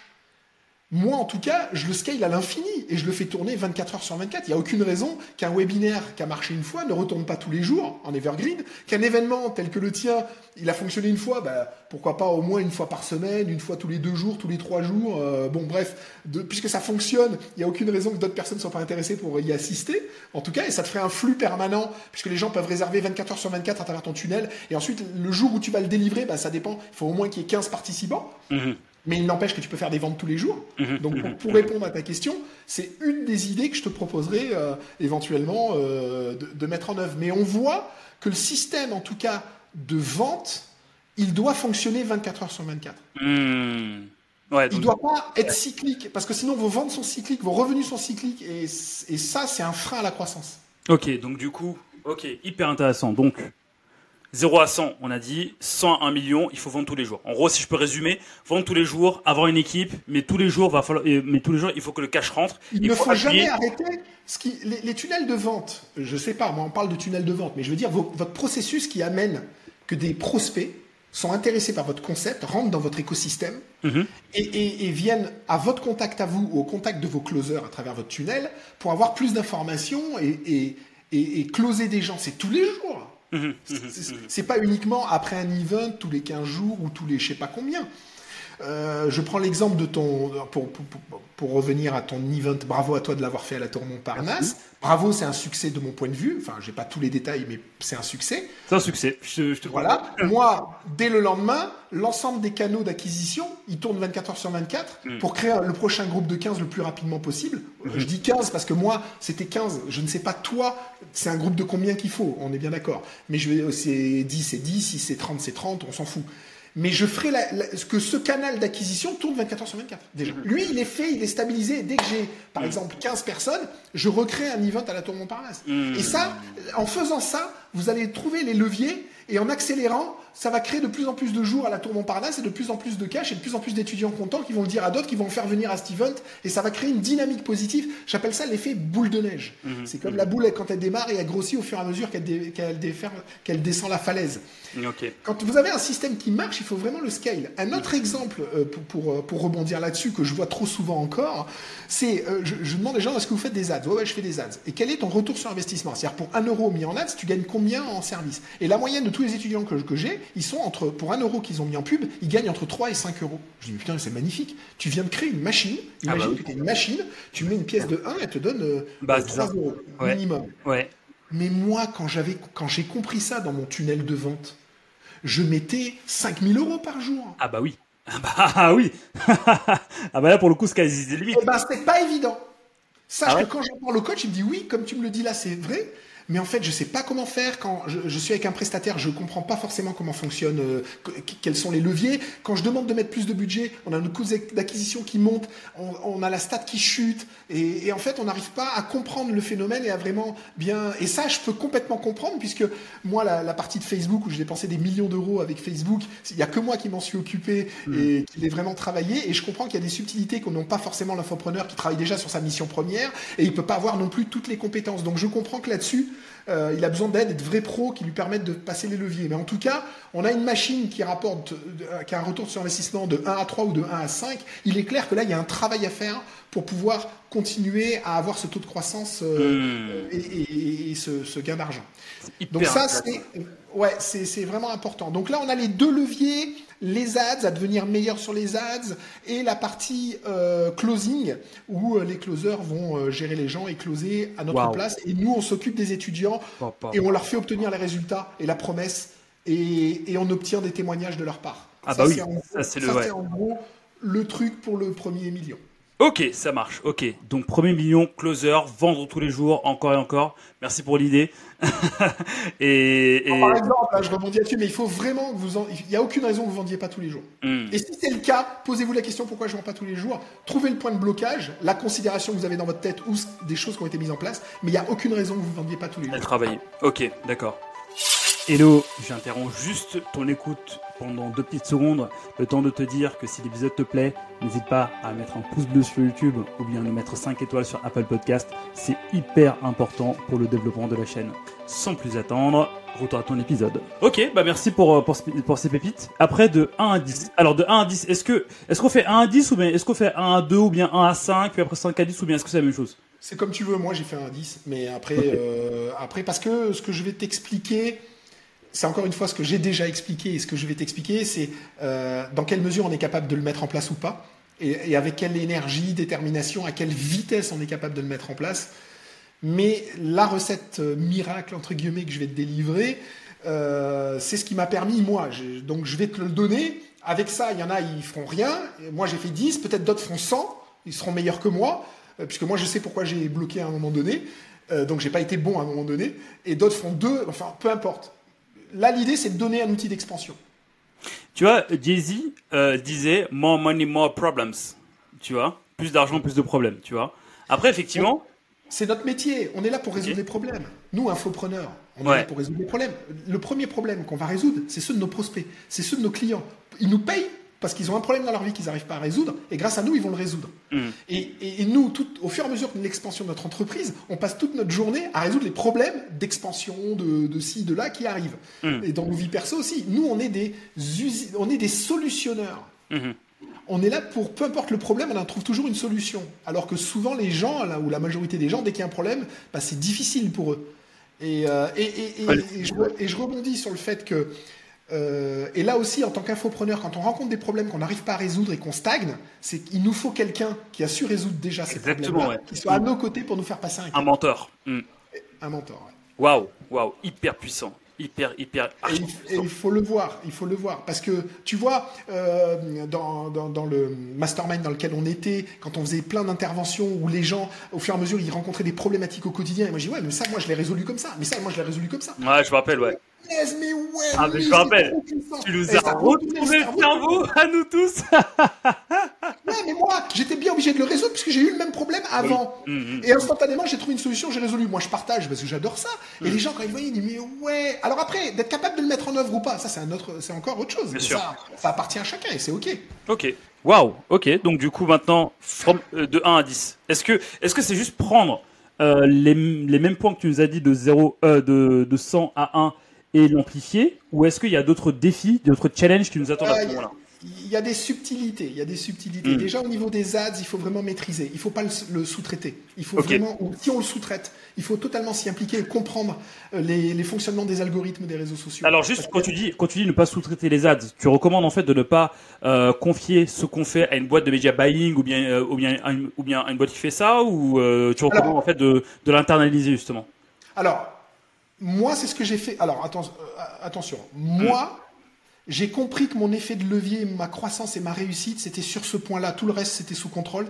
moi, en tout cas, je le scale à l'infini et je le fais tourner 24 heures sur 24. Il n'y a aucune raison qu'un webinaire qui a marché une fois ne retourne pas tous les jours en evergreen, qu'un événement tel que le tien, il a fonctionné une fois, bah, pourquoi pas au moins une fois par semaine, une fois tous les deux jours, tous les trois jours. Euh, bon, bref, puisque ça fonctionne, il n'y a aucune raison que d'autres personnes ne soient pas intéressées pour y assister, en tout cas, et ça te ferait un flux permanent, puisque les gens peuvent réserver 24 heures sur 24 à travers ton tunnel, et ensuite, le jour où tu vas le délivrer, bah, ça dépend, il faut au moins qu'il y ait 15 participants. Mhm. Mais il n'empêche que tu peux faire des ventes tous les jours. Mhm. Donc pour, répondre à ta question, c'est une des idées que je te proposerai euh, éventuellement euh, de, mettre en œuvre. Mais on voit que le système, en tout cas, de vente, il doit fonctionner 24 heures sur 24. Hmm. Il ne doit pas être cyclique, parce que sinon vos ventes sont cycliques, vos revenus sont cycliques, et, et ça, c'est un frein à la croissance. Ok, donc du coup, ok, hyper intéressant. Donc, 0 à 100, on a dit, 100 à 1 million, il faut vendre tous les jours. En gros, si je peux résumer, vendre tous les jours, avoir une équipe, mais tous les jours, va falloir, mais tous les jours, il faut que le cash rentre. Il, ne faut, jamais arrêter. Ce qui, les, tunnels de vente, je sais pas, moi on parle de tunnels de vente, mais je veux dire votre processus qui amène que des prospects sont intéressés par votre concept, rentrent dans votre écosystème mhm. et, viennent à votre contact à vous ou au contact de vos closers à travers votre tunnel pour avoir plus d'informations et, et, closer des gens. C'est tous les jours. Mhm, mhm, c'est pas uniquement après un event tous les 15 jours ou tous les je sais pas combien. Euh, je prends l'exemple de ton. Pour, pour, revenir à ton event, bravo à toi de l'avoir fait à la Tour Montparnasse. Bravo, c'est un succès de mon point de vue. Enfin, j'ai pas tous les détails, mais c'est un succès. C'est un succès. Je, te voilà. Moi, dès le lendemain, l'ensemble des canaux d'acquisition, ils tournent 24 heures sur 24 mm. pour créer le prochain groupe de 15 le plus rapidement possible. Mm-hmm. Je dis 15 parce que moi, c'était 15. Je ne sais pas toi, c'est un groupe de combien qu'il faut. On est bien d'accord. Mais je vais, c'est 10, c'est 10. Si c'est 30, c'est 30. On s'en fout mais je ferai que ce canal d'acquisition tourne 24 heures sur 24. Déjà. Mhm. Lui, il est fait, il est stabilisé. Dès que j'ai, par mhm. exemple, 15 personnes, je recrée un event à la Tour Montparnasse. Mhm. Et ça, en faisant ça, vous allez trouver les leviers et en accélérant, ça va créer de plus en plus de jours à la Tour Montparnasse et de plus en plus de cash et de plus en plus d'étudiants contents qui vont le dire à d'autres, qui vont le faire venir à cet event et ça va créer une dynamique positive. J'appelle ça l'effet boule de neige. Mhm. C'est comme la boule quand elle démarre et elle grossit au fur et à mesure qu'elle dé- descend la falaise. Quand vous avez un système qui marche, il faut vraiment le scale. Un autre exemple euh, pour, pour, euh, pour rebondir là-dessus que je vois trop souvent encore, c'est euh, je, je demande aux gens est-ce que vous faites des ads? Ouais, ouais, je fais des ads. Et quel est ton retour sur investissement? C'est-à-dire pour 1 euro mis en ads, tu gagnes combien en service? Et la moyenne de tous les étudiants que, que j'ai, ils sont entre pour 1 euro qu'ils ont mis en pub, ils gagnent entre 3 et 5 euros. Je dis mais putain, c'est magnifique. Tu viens de créer une machine. Ah Imagine bah oui. que tu une machine, tu mets une pièce de 1, elle te donne euh, Bah, euh, c'est 3 ça. euros Ouais. minimum. Ouais. Mais moi, quand j'avais, quand j'ai compris ça dans mon tunnel de vente, je mettais 5000 euros par jour. Ah bah oui. Ah bah ah oui. ah bah là pour le coup, sky is the limit. Eh ben, c'est pas évident. Sache Ah ouais que quand j'en parle au coach, il me dit oui, comme tu me le dis là, c'est vrai. Mais en fait, je sais pas comment faire. Quand je, je suis avec un prestataire, je comprends pas forcément comment fonctionne, euh, que- quels sont les leviers. Quand je demande de mettre plus de budget, on a nos coûts d'acquisition qui montent, on, on a la stat qui chute, et, et en fait, on n'arrive pas à comprendre le phénomène et à vraiment bien. Et ça, je peux complètement comprendre puisque moi, la, la partie de Facebook où j'ai dépensé des millions d'euros avec Facebook, il y a que moi qui m'en suis occupé et qui l'ai vraiment travaillé. Et je comprends qu'il y a des subtilités qu'on n'a pas forcément l'infopreneur qui travaille déjà sur sa mission première et il peut pas avoir non plus toutes les compétences. Donc je comprends que là-dessus, euh, il a besoin d'aide et de vrais pros qui lui permettent de passer les leviers. Mais en tout cas, on a une machine qui rapporte, euh, qui a un retour sur investissement de 1 à 3 ou de 1 à 5. Il est clair que là, il y a un travail à faire pour pouvoir continuer à avoir ce taux de croissance euh, Hmm. et, et- et ce, ce gain d'argent. Donc ça, c'est ouais, c'est vraiment important. Donc là, on a les deux leviers, les ads, à devenir meilleur sur les ads, et la partie euh, closing, où euh, les closers vont euh, gérer les gens et closer à notre place. Et nous, on s'occupe des étudiants et on leur fait obtenir les résultats et la promesse, et, et on obtient des témoignages de leur part. Ah Ça, bah oui, en gros- ça, c'est le- ça, ouais. c'est en gros le truc pour le premier million. Ok, ça marche. Ok. Donc premier million, closer, vendre tous les jours, encore et encore. Merci pour l'idée. et, et- Par exemple, là, je rebondis là-dessus, mais il faut vraiment que vous en... Il n'y a aucune raison que vous vendiez pas tous les jours. Hmm. Et si c'est le cas, posez-vous la question pourquoi je ne vends pas tous les jours? Trouvez le point de blocage, la considération que vous avez dans votre tête ou des choses qui ont été mises en place, mais il n'y a aucune raison que vous ne vendiez pas tous les à jours. travailler. Ok, d'accord. Hello, j'interromps juste ton écoute pendant deux petites secondes, le temps de te dire que si l'épisode te plaît, n'hésite pas à mettre un pouce bleu sur YouTube ou bien nous mettre 5 étoiles sur Apple Podcast. C'est hyper important pour le développement de la chaîne. Sans plus attendre, retour à ton épisode. Ok, bah merci pour, euh, pour, ce- pour ces pépites. Après de 1 à 10. Alors de 1 à 10, est-ce que est-ce qu'on fait 1 à 10 ou bien est-ce qu'on fait 1 à 2 ou bien 1 à 5 puis après 5 à 10 ou bien est-ce que c'est la même chose? C'est comme tu veux, moi j'ai fait un 10, mais après, euh, après parce que ce que je vais t'expliquer, c'est encore une fois ce que j'ai déjà expliqué et ce que je vais t'expliquer, c'est euh, dans quelle mesure on est capable de le mettre en place ou pas, et, avec quelle énergie, détermination, à quelle vitesse on est capable de le mettre en place. Mais la recette euh, miracle, entre guillemets, que je vais te délivrer, euh, c'est ce qui m'a permis, moi. Donc je vais te le donner. Avec ça, il y en a, ils feront rien. Moi, j'ai fait 10, peut-être d'autres feront 100. Ils seront meilleurs que moi, puisque moi, je sais pourquoi j'ai bloqué à un moment donné. Euh, donc, j'ai pas été bon à un moment donné. Et d'autres feront 2, enfin, peu importe. Là, l'idée, c'est de donner un outil d'expansion. Tu vois, Jay-Z euh, disait more money, more problems. Tu vois, plus d'argent, plus de problèmes. Tu vois. Après, effectivement, C'est notre métier. On est là pour résoudre des problèmes. Nous, infopreneurs, on est là pour résoudre des problèmes. Le premier problème qu'on va résoudre, c'est ceux de nos prospects, c'est ceux de nos clients. Ils nous payent parce qu'ils ont un problème dans leur vie qu'ils n'arrivent pas à résoudre, et grâce à nous, ils vont le résoudre. Mm. Et, et- et nous, tout, au fur et à mesure de l'expansion de notre entreprise, on passe toute notre journée à résoudre les problèmes d'expansion, de, de ci, de là qui arrivent. Mm. Et dans nos vies perso aussi. Nous, on est des, on est des solutionneurs. Mhm. On est là pour, peu importe le problème, on en trouve toujours une solution. Alors que souvent, les gens, là, ou la majorité des gens, dès qu'il y a un problème, bah, c'est difficile pour eux. Et, euh, et, et- je, et je rebondis sur le fait que, euh, et là aussi, en tant qu'infopreneur, quand on rencontre des problèmes qu'on n'arrive pas à résoudre et qu'on stagne, c'est qu'il nous faut quelqu'un qui a su résoudre déjà ces Exactement, problèmes ouais. qui soit à nos côtés pour nous faire passer un, un mentor. Mm. un mentor. ouais. Waouh, waouh, hyper puissant, hyper, hyper. Et il, et puissant. il faut le voir, il faut le voir. Parce que tu vois, euh, dans, dans, dans le mastermind dans lequel on était, quand on faisait plein d'interventions où les gens, au fur et à mesure, ils rencontraient des problématiques au quotidien, et moi je dis, ouais, mais ça, moi je l'ai résolu comme ça, mais ça, moi je l'ai résolu comme ça. Ouais, je me rappelle, ouais. Mais ouais, Ah, mais je me rappelle. Tu nous as retrouvé le cerveau. à nous tous. Ouais, mais moi, j'étais bien obligé de le résoudre puisque j'ai eu le même problème avant. Mhm. Et instantanément, j'ai trouvé une solution, j'ai résolu. Moi, je partage parce que j'adore ça. Et les gens, quand ils voyaient, ils disent, mais ouais. Alors après, d'être capable de le mettre en œuvre ou pas, ça, c'est un autre, c'est encore autre chose. Bien sûr. Ça, ça appartient à chacun et c'est ok. Ok. Waouh. Ok. Donc du coup maintenant, from- euh, de 1 à 10. Est-ce que est-ce que c'est juste prendre euh, les, les mêmes points que tu nous as dit de 0 euh, de, de 100 à 1 et l'amplifier ou est-ce qu'il y a d'autres défis, d'autres challenges qui nous attendent à Ah, ce moment-là Il y a des subtilités, il y a des subtilités. Mm. Déjà au niveau des ads, il faut vraiment maîtriser. Il faut pas le, le sous-traiter. Il faut vraiment, ou si on le sous-traite, il faut totalement s'y impliquer et comprendre euh, les, les fonctionnements des algorithmes des réseaux sociaux. Alors juste Parce quand que- tu dis quand tu dis ne pas sous-traiter les ads, tu recommandes en fait de ne pas euh, confier ce qu'on fait à une boîte de media buying ou bien euh, ou bien à une, ou bien à une boîte qui fait ça ou euh, tu recommandes Alors- en fait de, de l'internaliser justement? Alors, moi, c'est ce que j'ai fait. Alors, atten- euh, attention. Moi, j'ai compris que mon effet de levier, ma croissance et ma réussite, c'était sur ce point-là. Tout le reste, c'était sous contrôle.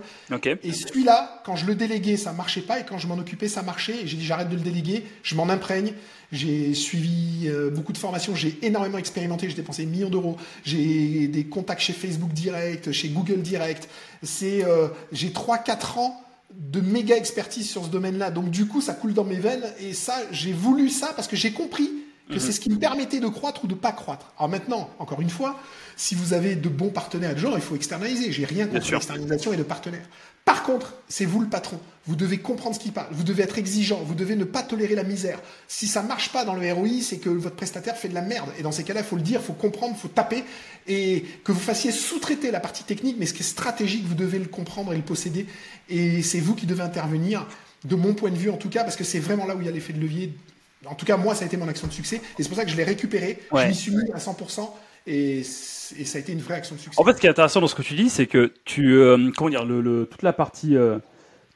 Et celui-là, quand je le déléguais, ça marchait pas. Et quand je m'en occupais, ça marchait. Et j'ai dit, j'arrête de le déléguer. Je m'en imprègne. J'ai suivi euh, beaucoup de formations. J'ai énormément expérimenté. J'ai dépensé des millions d'euros. J'ai des contacts chez Facebook Direct, chez Google Direct. C'est, euh, j'ai 3-4 ans de méga expertise sur ce domaine-là. Donc, du coup, ça coule dans mes veines. Et ça, j'ai voulu ça parce que j'ai compris que c'est ce qui me permettait de croître ou de pas croître. Alors maintenant, encore une fois, si vous avez de bons partenaires de genre, il faut externaliser. J'ai rien contre l'externalisation et de partenaires. Par contre, c'est vous le patron. Vous devez comprendre ce qui parle. Vous devez être exigeant. Vous devez ne pas tolérer la misère. Si ça marche pas dans le ROI, c'est que votre prestataire fait de la merde. Et dans ces cas-là, il faut le dire, il faut comprendre, il faut taper. Et que vous fassiez sous-traiter la partie technique, mais ce qui est stratégique, vous devez le comprendre et le posséder. Et c'est vous qui devez intervenir, de mon point de vue en tout cas, parce que c'est vraiment là où il y a l'effet de levier. En tout cas, moi, ça a été mon action de succès. Et c'est pour ça que je l'ai récupéré. Ouais. Je m'y suis mis à 100%. Et, ça a été une vraie action de succès. En fait, ce qui est intéressant dans ce que tu dis, c'est que tu, euh, comment dire, le, le- toute la partie, euh,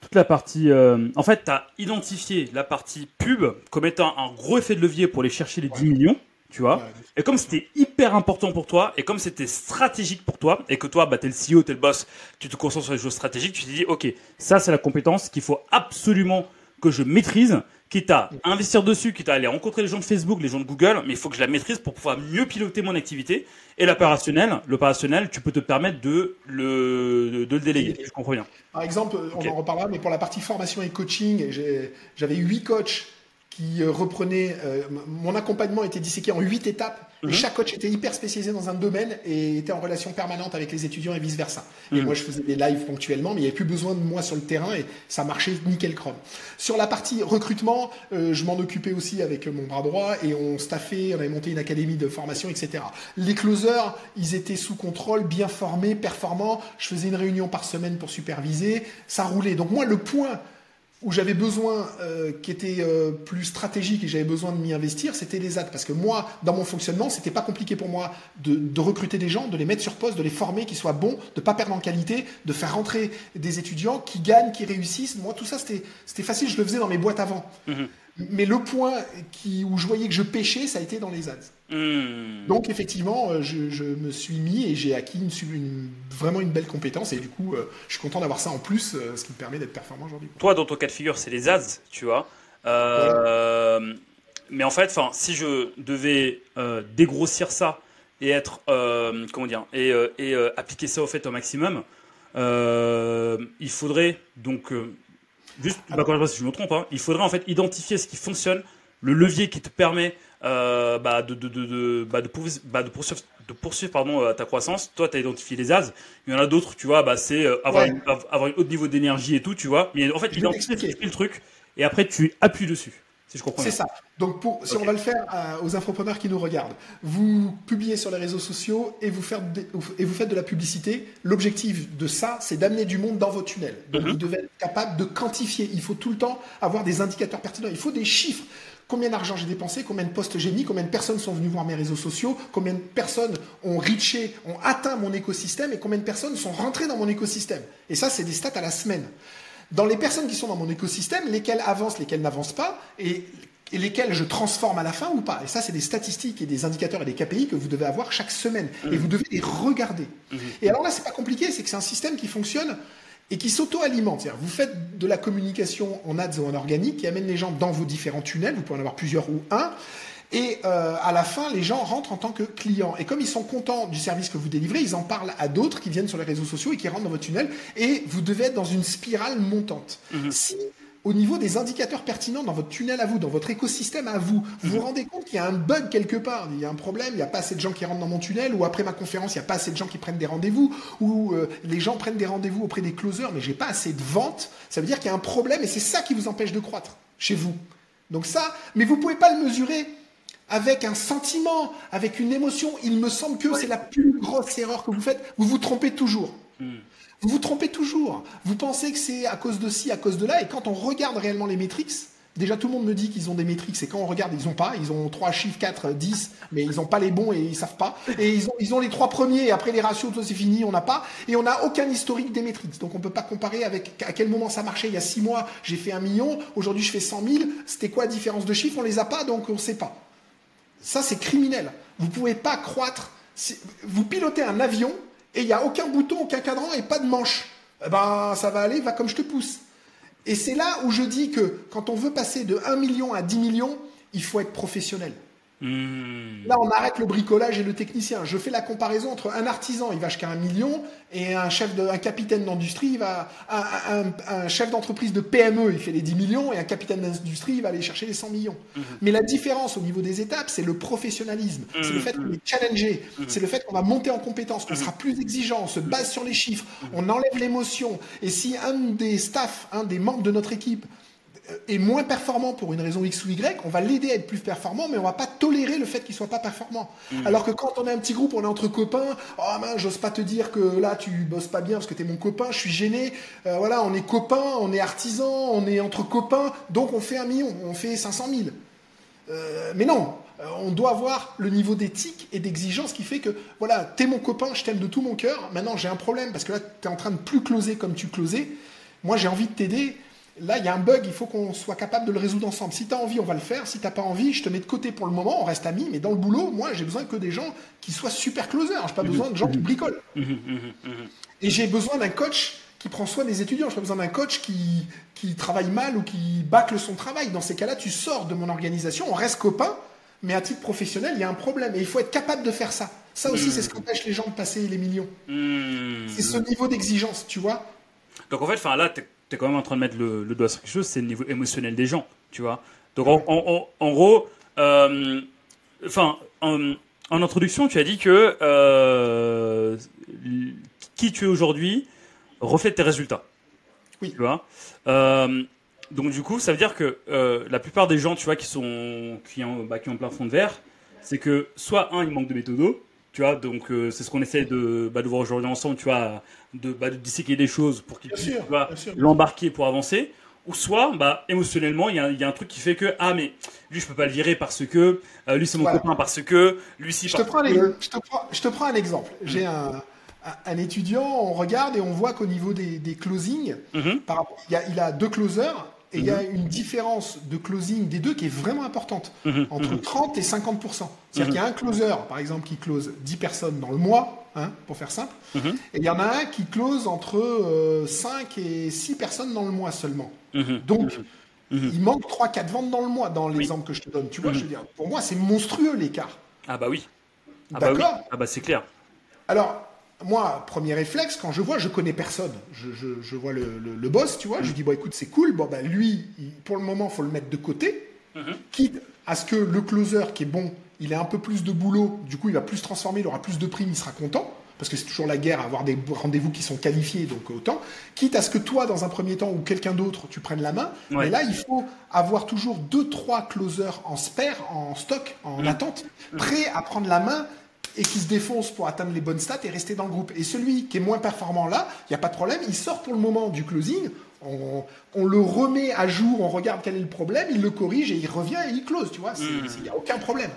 toute la partie, euh, en fait, tu as identifié la partie pub comme étant un gros effet de levier pour aller chercher les 10 millions, tu vois. Ouais. Et comme c'était hyper important pour toi, et comme c'était stratégique pour toi, et que toi, bah, t'es le CEO, t'es le boss, tu te concentres sur les choses stratégiques, tu t'es dit, ok, ça c'est la compétence qu'il faut absolument que je maîtrise, quitte à investir dessus, quitte à aller rencontrer les gens de Facebook, les gens de Google, mais il faut que je la maîtrise pour pouvoir mieux piloter mon activité. Et l'opérationnel, l'opérationnel, tu peux te permettre de le, de, de le déléguer. Je comprends bien. Par exemple, on en reparlera, mais pour la partie formation et coaching, j'avais huit coachs qui euh, reprenaient. euh, mon accompagnement était disséqué en huit étapes. Mhm. Et chaque coach était hyper spécialisé dans un domaine et était en relation permanente avec les étudiants et vice versa. Et Mhm. moi, je faisais des lives ponctuellement, mais il n'y avait plus besoin de moi sur le terrain et ça marchait nickel chrome. Sur la partie recrutement, euh, je m'en occupais aussi avec mon bras droit et on staffait, on avait monté une académie de formation, etc. Les closers, ils étaient sous contrôle, bien formés, performants. Je faisais une réunion par semaine pour superviser. Ça roulait. Donc moi, le point où j'avais besoin, euh, qui était euh, plus stratégique et j'avais besoin de m'y investir, c'était les ads. Parce que moi, dans mon fonctionnement, c'était pas compliqué pour moi de, de recruter des gens, de les mettre sur poste, de les former, qu'ils soient bons, de pas perdre en qualité, de faire rentrer des étudiants qui gagnent, qui réussissent. Moi, tout ça, c'était facile, je le faisais dans mes boîtes avant. Mhm. Mais le point qui, où je voyais que je pêchais, ça a été dans les ads. Hmm. Donc effectivement, euh, je, je me suis mis et j'ai acquis une, une- vraiment une belle compétence et du coup, euh, je suis content d'avoir ça en plus, euh, ce qui me permet d'être performant aujourd'hui. toi, dans ton cas de figure, c'est les ads, tu vois. Euh, Mais en fait, si je devais euh, dégrossir ça et être, euh, comment dire, et, et appliquer ça au fait au maximum, il faudrait donc juste, bah, quand je sais pas si je me trompe, hein, il faudrait en fait identifier ce qui fonctionne, le levier qui te permet euh, bah, de, de, de, de, bah, de, poursuivre, bah, de poursuivre, de poursuivre pardon, euh, ta croissance. Toi, tu as identifié les ads. Il y en a d'autres, tu vois, bah, c'est euh, avoir, Ouais. une- av- avoir un autre niveau d'énergie et tout, tu vois. Mais en fait, identifier le truc et après, tu appuies dessus. Si je comprends C'est ça. Donc, pour, si on va le faire euh, aux infopreneurs qui nous regardent, vous publiez sur les réseaux sociaux et vous, faites des- et vous faites de la publicité. L'objectif de ça, c'est d'amener du monde dans vos tunnels. Donc, Mhm. vous devez être capable de quantifier. Il faut tout le temps avoir des indicateurs pertinents. Il faut des chiffres. Combien d'argent j'ai dépensé, combien de postes j'ai mis, combien de personnes sont venues voir mes réseaux sociaux, combien de personnes ont reaché, ont atteint mon écosystème et combien de personnes sont rentrées dans mon écosystème. Et ça, c'est des stats à la semaine. Dans les personnes qui sont dans mon écosystème, lesquelles avancent, lesquelles n'avancent pas, et, et lesquelles je transforme à la fin ou pas. Et ça, c'est des statistiques et des indicateurs et des KPI que vous devez avoir chaque semaine. Et vous devez les regarder. Et alors là, c'est pas compliqué, c'est que c'est un système qui fonctionne et qui s'auto-alimente. Vous faites de la communication en ads ou en organique qui amène les gens dans vos différents tunnels, vous pouvez en avoir plusieurs ou un, Et euh, à la fin, les gens rentrent en tant que clients. Et comme ils sont contents du service que vous délivrez, ils en parlent à d'autres qui viennent sur les réseaux sociaux et qui rentrent dans votre tunnel. Et vous devez être dans une spirale montante. Mhm. Si au niveau des indicateurs pertinents dans votre tunnel à vous, dans votre écosystème à vous, vous vous rendez compte qu'il y a un bug quelque part, il y a un problème, il n'y a pas assez de gens qui rentrent dans mon tunnel, ou après ma conférence, il n'y a pas assez de gens qui prennent des rendez-vous, ou euh, les gens prennent des rendez-vous auprès des closers, mais j'ai pas assez de ventes, ça veut dire qu'il y a un problème et c'est ça qui vous empêche de croître chez vous. Donc ça, mais vous pouvez pas le mesurer avec un sentiment, avec une émotion. Il me semble que c'est la plus grosse erreur que vous faites. Vous vous trompez toujours. Vous vous trompez toujours. Vous pensez que c'est à cause de ci, à cause de là, et quand on regarde réellement les métriques, déjà tout le monde me dit qu'ils ont des métriques, et quand on regarde, ils ont pas. Ils ont 3 chiffres, 4, 10, mais ils ont pas les bons et ils savent pas. Et ils ont, ils ont les trois premiers, et après les ratios, tout c'est fini, on n'a pas. Et on n'a aucun historique des métriques. Donc on peut pas comparer avec à quel moment ça marchait. Il y a 6 mois, j'ai fait un million, aujourd'hui je fais 100 000. C'était quoi la différence de chiffres? On les a pas, donc on sait pas. Ça, c'est criminel. Vous pouvez pas croître. Si- Vous pilotez un avion et il n'y a aucun bouton, aucun cadran et pas de manche. Eh ben, ça va aller, va comme je te pousse. Et c'est là où je dis que quand on veut passer de 1 million à 10 millions, il faut être professionnel. Hmm. Là, on arrête le bricolage et le technicien. Je fais la comparaison entre un artisan, il va jusqu'à un million, et un chef de, un capitaine d'industrie, il va, un, un- un chef d'entreprise de PME, il fait les 10 millions, et un capitaine d'industrie, il va aller chercher les 100 millions. Mais la différence au niveau des étapes, c'est le professionnalisme. C'est le fait qu'on est challengé. C'est le fait qu'on va monter en compétence, qu'on sera plus exigeant, on se base sur les chiffres, on enlève l'émotion. Et si un des staffs, un des membres de notre équipe, est moins performant pour une raison X ou Y, on va l'aider à être plus performant, mais on va pas tolérer le fait qu'il soit pas performant. Alors que quand on est un petit groupe, on est entre copains, oh mince, j'ose pas te dire que là tu bosses pas bien parce que tu es mon copain, je suis gêné. Euh, voilà, on est copains, on est artisans, on est entre copains, donc on fait un million, on fait 500 000. Euh, mais non, euh, on doit avoir le niveau d'éthique et d'exigence qui fait que, voilà, t'es mon copain, je t'aime de tout mon cœur. Maintenant, j'ai un problème parce que là, t'es en train de plus closer comme tu closais. Moi, j'ai envie de t'aider. Là, il y a un bug, il faut qu'on soit capable de le résoudre ensemble. Si t'as envie, on va le faire. Si t'as pas envie, je te mets de côté pour le moment, on reste amis. Mais dans le boulot, moi, j'ai besoin que des gens qui soient super closers. J'ai pas besoin de gens qui bricolent. Et j'ai besoin d'un coach qui prend soin des étudiants. J'ai pas besoin d'un coach qui, qui travaille mal ou qui bâcle son travail. Dans ces cas-là, tu sors de mon organisation, on reste copains, mais à titre professionnel, il y a un problème. Et il faut être capable de faire ça. Ça aussi, c'est ce qui empêche les gens de passer les millions. C'est ce niveau d'exigence, tu vois. Donc en fait, enfin là, t'es es quand même en train de mettre le, le doigt sur quelque chose, c'est le niveau émotionnel des gens, tu vois. Donc en, en- en- en gros, euh, enfin, en, en introduction, tu as dit que euh, qui tu es aujourd'hui reflète tes résultats. Oui. Tu vois. Euh, donc du coup, ça veut dire que la plupart des gens, tu vois, qui sont qui ont, bah, qui ont plein fond de verre, c'est que soit un, il manque de méthodo, tu vois, donc euh, c'est ce qu'on essaie de, bah, de voir aujourd'hui ensemble, tu vois, de, bah, de disséquer des choses pour bien sûr. l'embarquer pour avancer. Ou soit, bah, émotionnellement, il y, y a un truc qui fait que, ah, mais lui, je peux pas le virer parce que, euh, lui, c'est mon Voilà. copain parce que, lui, si, Je te, prends que. ex- je, te prends, je te prends un exemple. J'ai un, un- un étudiant, on regarde et on voit qu'au niveau des, des closings, Mhm. par rapport- il, a, il a deux closers et il y a une différence de closing des deux qui est vraiment importante, Mhm. entre 30 et 50%. C'est-à-dire qu'il y a un closer, par exemple, qui close 10 personnes dans le mois, hein, pour faire simple, Mhm. et il y en a un qui close entre euh, 5 et 6 personnes dans le mois seulement. Mhm. Donc, Mhm. il manque 3-4 ventes dans le mois, dans l'exemple que je te donne. Tu vois, Mhm. je veux dire, pour moi, c'est monstrueux l'écart. Ah, bah oui. Ah, bah oui. D'accord Ah, bah c'est clair. Alors, moi, premier réflexe, quand je vois, je connais personne. Je, je- je vois le, le- le boss, tu vois, je dis, bon, écoute, c'est cool. Bon, ben, lui, il- pour le moment, faut le mettre de côté. Mhm. Quitte à ce que le closer, qui est bon, il ait un peu plus de boulot, du coup, il va plus se transformer, il aura plus de primes, il sera content. Parce que c'est toujours la guerre à avoir des rendez-vous qui sont qualifiés, donc autant. Quitte à ce que toi, dans un premier temps, ou quelqu'un d'autre, tu prennes la main. Ouais. Mais là, il faut avoir toujours deux, trois closers en spare, en stock, en attente, prêts à prendre la main et qui se défoncent pour atteindre les bonnes stats et rester dans le groupe. Et celui qui est moins performant là, il n'y a pas de problème, il sort pour le moment du closing, on, on le remet à jour, on regarde quel est le problème, il le corrige et il revient et il close, tu vois, c'est- il n'y a aucun problème.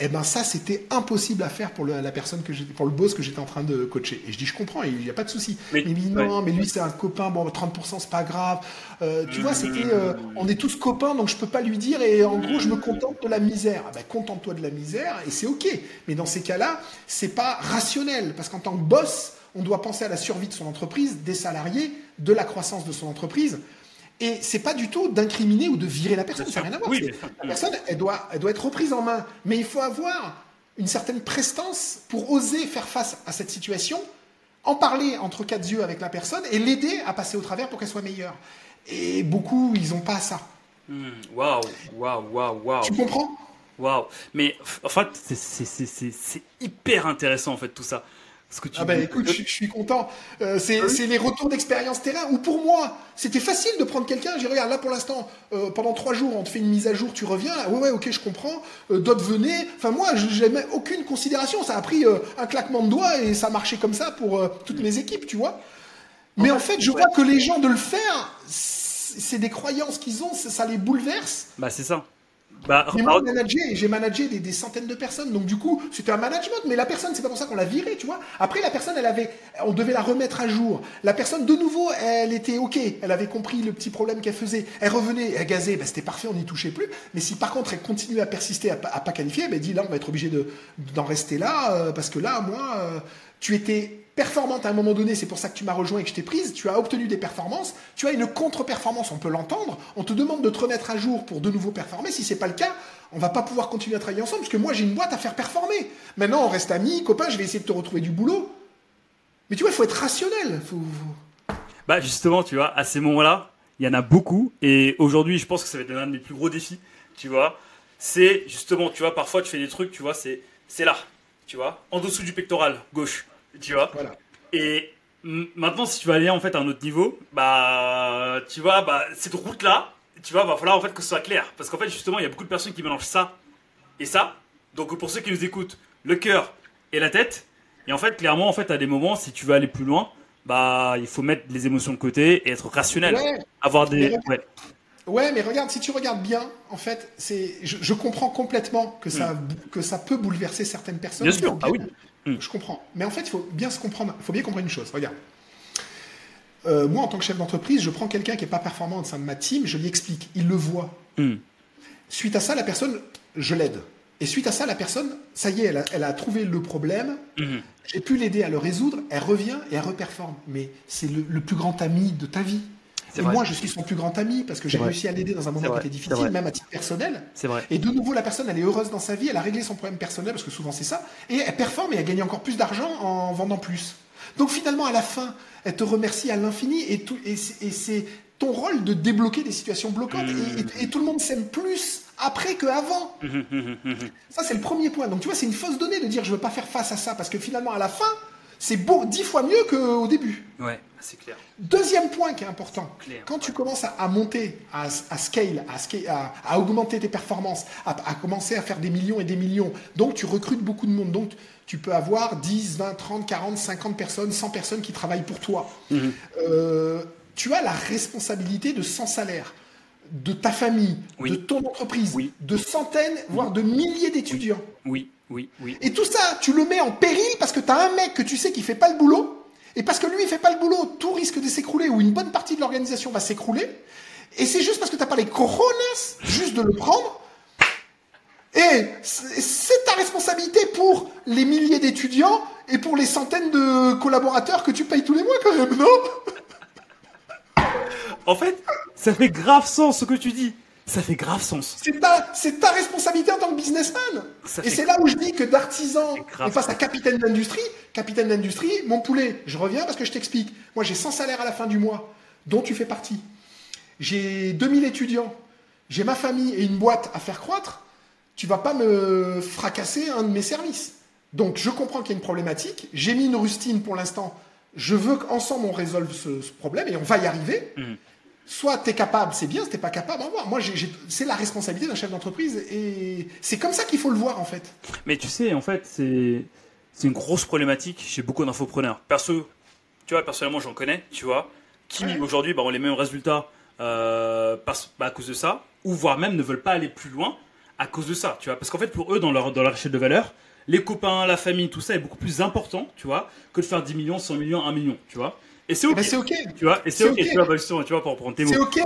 Eh ben ça, c'était impossible à faire pour le- la personne que pour le boss que j'étais en train de coacher. Et je dis, je comprends, il n'y a pas de souci. Mais- non, mais lui, c'est un copain, bon, 30%, c'est pas grave. Euh, tu vois, c'était, euh, on est tous copains, donc je peux pas lui dire, et en gros, je me contente de la misère. Ah ben, contente-toi de la misère, et c'est ok. Mais dans ces cas-là, c'est pas rationnel, parce qu'en tant que boss, on doit penser à la survie de son entreprise, des salariés, de la croissance de son entreprise. Et c'est pas du tout d'incriminer ou de virer la personne, ça n'a rien à voir. Oui, la personne, elle doit, elle doit être reprise en main. Mais il faut avoir une certaine prestance pour oser faire face à cette situation, en parler entre quatre yeux avec la personne et l'aider à passer au travers pour qu'elle soit meilleure. Et beaucoup, ils ont pas ça. Hmm, Waouh, waouh, waouh, waouh. Tu comprends? Waouh. Mais en fait, c'est hyper intéressant en fait tout ça. Ce que tu Ah bah écoute, je, je suis content. Euh, c'est Ah oui. les retours d'expérience terrain. Ou pour moi, c'était facile de prendre quelqu'un. J'ai regarde là pour l'instant, euh, pendant trois jours, on te fait une mise à jour, tu reviens. Là, ouais ouais, ok, je comprends. Euh, D'autres venaient. Enfin moi, je j'avais aucune considération. Ça a pris euh, un claquement de doigts et ça marchait comme ça pour toutes mes équipes, tu vois. Mais en fait, je ouais. vois que les gens de le faire, c'est c'est des croyances qu'ils ont, ça ça les bouleverse. Bah c'est ça. Bah, Mais moi, j'ai managé des, des centaines de personnes, donc du coup, c'était un management, mais la personne, c'est pas pour ça qu'on l'a virée, tu vois. Après, la personne, elle avait, on devait la remettre à jour. La personne, de nouveau, elle était ok, elle avait compris le petit problème qu'elle faisait. Elle revenait, elle gazait, ben, c'était parfait, on n'y touchait plus. Mais si par contre, elle continuait à persister, à, pas- à pas qualifier, ben, elle dit là, on va être obligé de, d'en rester là, euh, parce que là, moi, euh, tu étais performante à un moment donné, c'est pour ça que tu m'as rejoint et que je t'ai prise, tu as obtenu des performances, tu as une contre-performance, on peut l'entendre, on te demande de te remettre à jour pour de nouveau performer, si c'est pas le cas, on va pas pouvoir continuer à travailler ensemble, parce que moi j'ai une boîte à faire performer. Maintenant on reste amis, copains, je vais essayer de te retrouver du boulot. Mais tu vois, il faut être rationnel. Bah justement, tu vois, à ces moments-là, il y en a beaucoup. Et aujourd'hui, je pense que ça va être l'un de mes plus gros défis, tu vois. C'est justement, tu vois, parfois tu fais des trucs, tu vois, c'est là, tu vois, en dessous du pectoral gauche, tu vois. Voilà. Et maintenant, si tu veux aller en fait à un autre niveau, bah, tu vois, bah, cette route-là, tu vois, va falloir en fait que ce soit clair. Parce qu'en fait, justement, il y a beaucoup de personnes qui mélangent ça et ça. Donc pour ceux qui nous écoutent, le cœur et la tête. Et en fait, clairement, en fait, à des moments, si tu veux aller plus loin, bah, il faut mettre les émotions de côté et être rationnel. Ouais. Avoir des. Ouais. Ouais, mais regarde, si tu regardes bien, en fait, c'est, je, je comprends complètement que ça, que ça peut bouleverser certaines personnes. Bien sûr, ah bien- oui. Mm. Je comprends. Mais en fait, il faut bien se comprendre, il faut bien comprendre une chose. Regarde. Euh, moi, en tant que chef d'entreprise, je prends quelqu'un qui est pas performant au sein de ma team, je lui explique, il le voit. Hmm. Suite à ça, la personne, je l'aide. Et suite à ça, la personne, ça y est, elle a, elle a trouvé le problème. J'ai pu l'aider à le résoudre. Elle revient et elle reperforme. Mais c'est le, le plus grand ami de ta vie. C'est Et vrai. moi, je suis son plus grand ami parce que j'ai réussi à l'aider dans un moment qui était difficile, même à titre personnel. C'est vrai. Et de nouveau, la personne, elle est heureuse dans sa vie, elle a réglé son problème personnel, parce que souvent c'est ça, et elle performe et elle gagne encore plus d'argent en vendant plus. Donc finalement, à la fin, elle te remercie à l'infini, et, c'est- ton rôle de débloquer des situations bloquantes, et, et- et tout le monde s'aime plus après qu'avant. Ça, c'est le premier point. Donc tu vois, c'est une fausse donnée de dire je veux pas faire face à ça, parce que finalement, à la fin, c'est beau, dix fois mieux qu'au début. Ouais, c'est clair. Deuxième point qui est important, Clair, quand tu commences à, à monter, à, à scale, à, augmenter tes performances, à, commencer à faire des millions et des millions, donc tu recrutes beaucoup de monde, donc tu peux avoir 10, 20, 30, 40, 50 personnes, 100 personnes qui travaillent pour toi. Mhm. Euh, tu as la responsabilité de 100 salaires, de ta famille, Oui. de ton entreprise, Oui. de centaines, voire de milliers d'étudiants. Oui, oui, oui. Et tout ça, tu le mets en péril parce que tu as un mec que tu sais qui fait pas le boulot, et parce que lui, il fait pas le boulot, tout risque de s'écrouler, ou une bonne partie de l'organisation va s'écrouler, et c'est juste parce que t'as pas les coronas, juste de le prendre, et c'est c'est ta responsabilité pour les milliers d'étudiants et pour les centaines de collaborateurs que tu payes tous les mois quand même, non? En fait, ça fait grave sens ce que tu dis. Ça fait grave sens. C'est ta, c'est ta responsabilité en tant que businessman. Ça Et c'est là où je dis que d'artisan, on face à capitaine d'industrie, capitaine d'industrie, mon poulet, je reviens parce que je t'explique. Moi, j'ai 100 salaires à la fin du mois, dont tu fais partie. J'ai 2000 étudiants, j'ai ma famille et une boîte à faire croître. Tu vas pas me fracasser un de mes services. Donc, je comprends qu'il y a une problématique. J'ai mis une rustine pour l'instant. Je veux qu'ensemble on résolve ce, ce problème et on va y arriver. Mhm. Soit tu es capable, c'est bien, si t'es pas capable, au revoir. Moi, c'est la responsabilité d'un chef d'entreprise et c'est comme ça qu'il faut le voir en fait. Mais tu sais, en fait, c'est c'est une grosse problématique chez beaucoup d'infopreneurs. Perso, tu vois, personnellement, j'en connais, tu vois, qui Ouais. aujourd'hui bah, ont les mêmes résultats euh, parce- bah, à cause de ça, ou voire même ne veulent pas aller plus loin à cause de ça, tu vois. Parce qu'en fait, pour eux, dans leur, dans leur échelle de valeur, les copains, la famille, tout ça est beaucoup plus important, tu vois, que de faire 10 millions, 100 millions, 1 million, tu vois. Et c'est Eh ok, ben, c'est ok. tu vois, et c'est ok, tu vois, bah, tu vois, pour prendre tes mots. C'est ok et,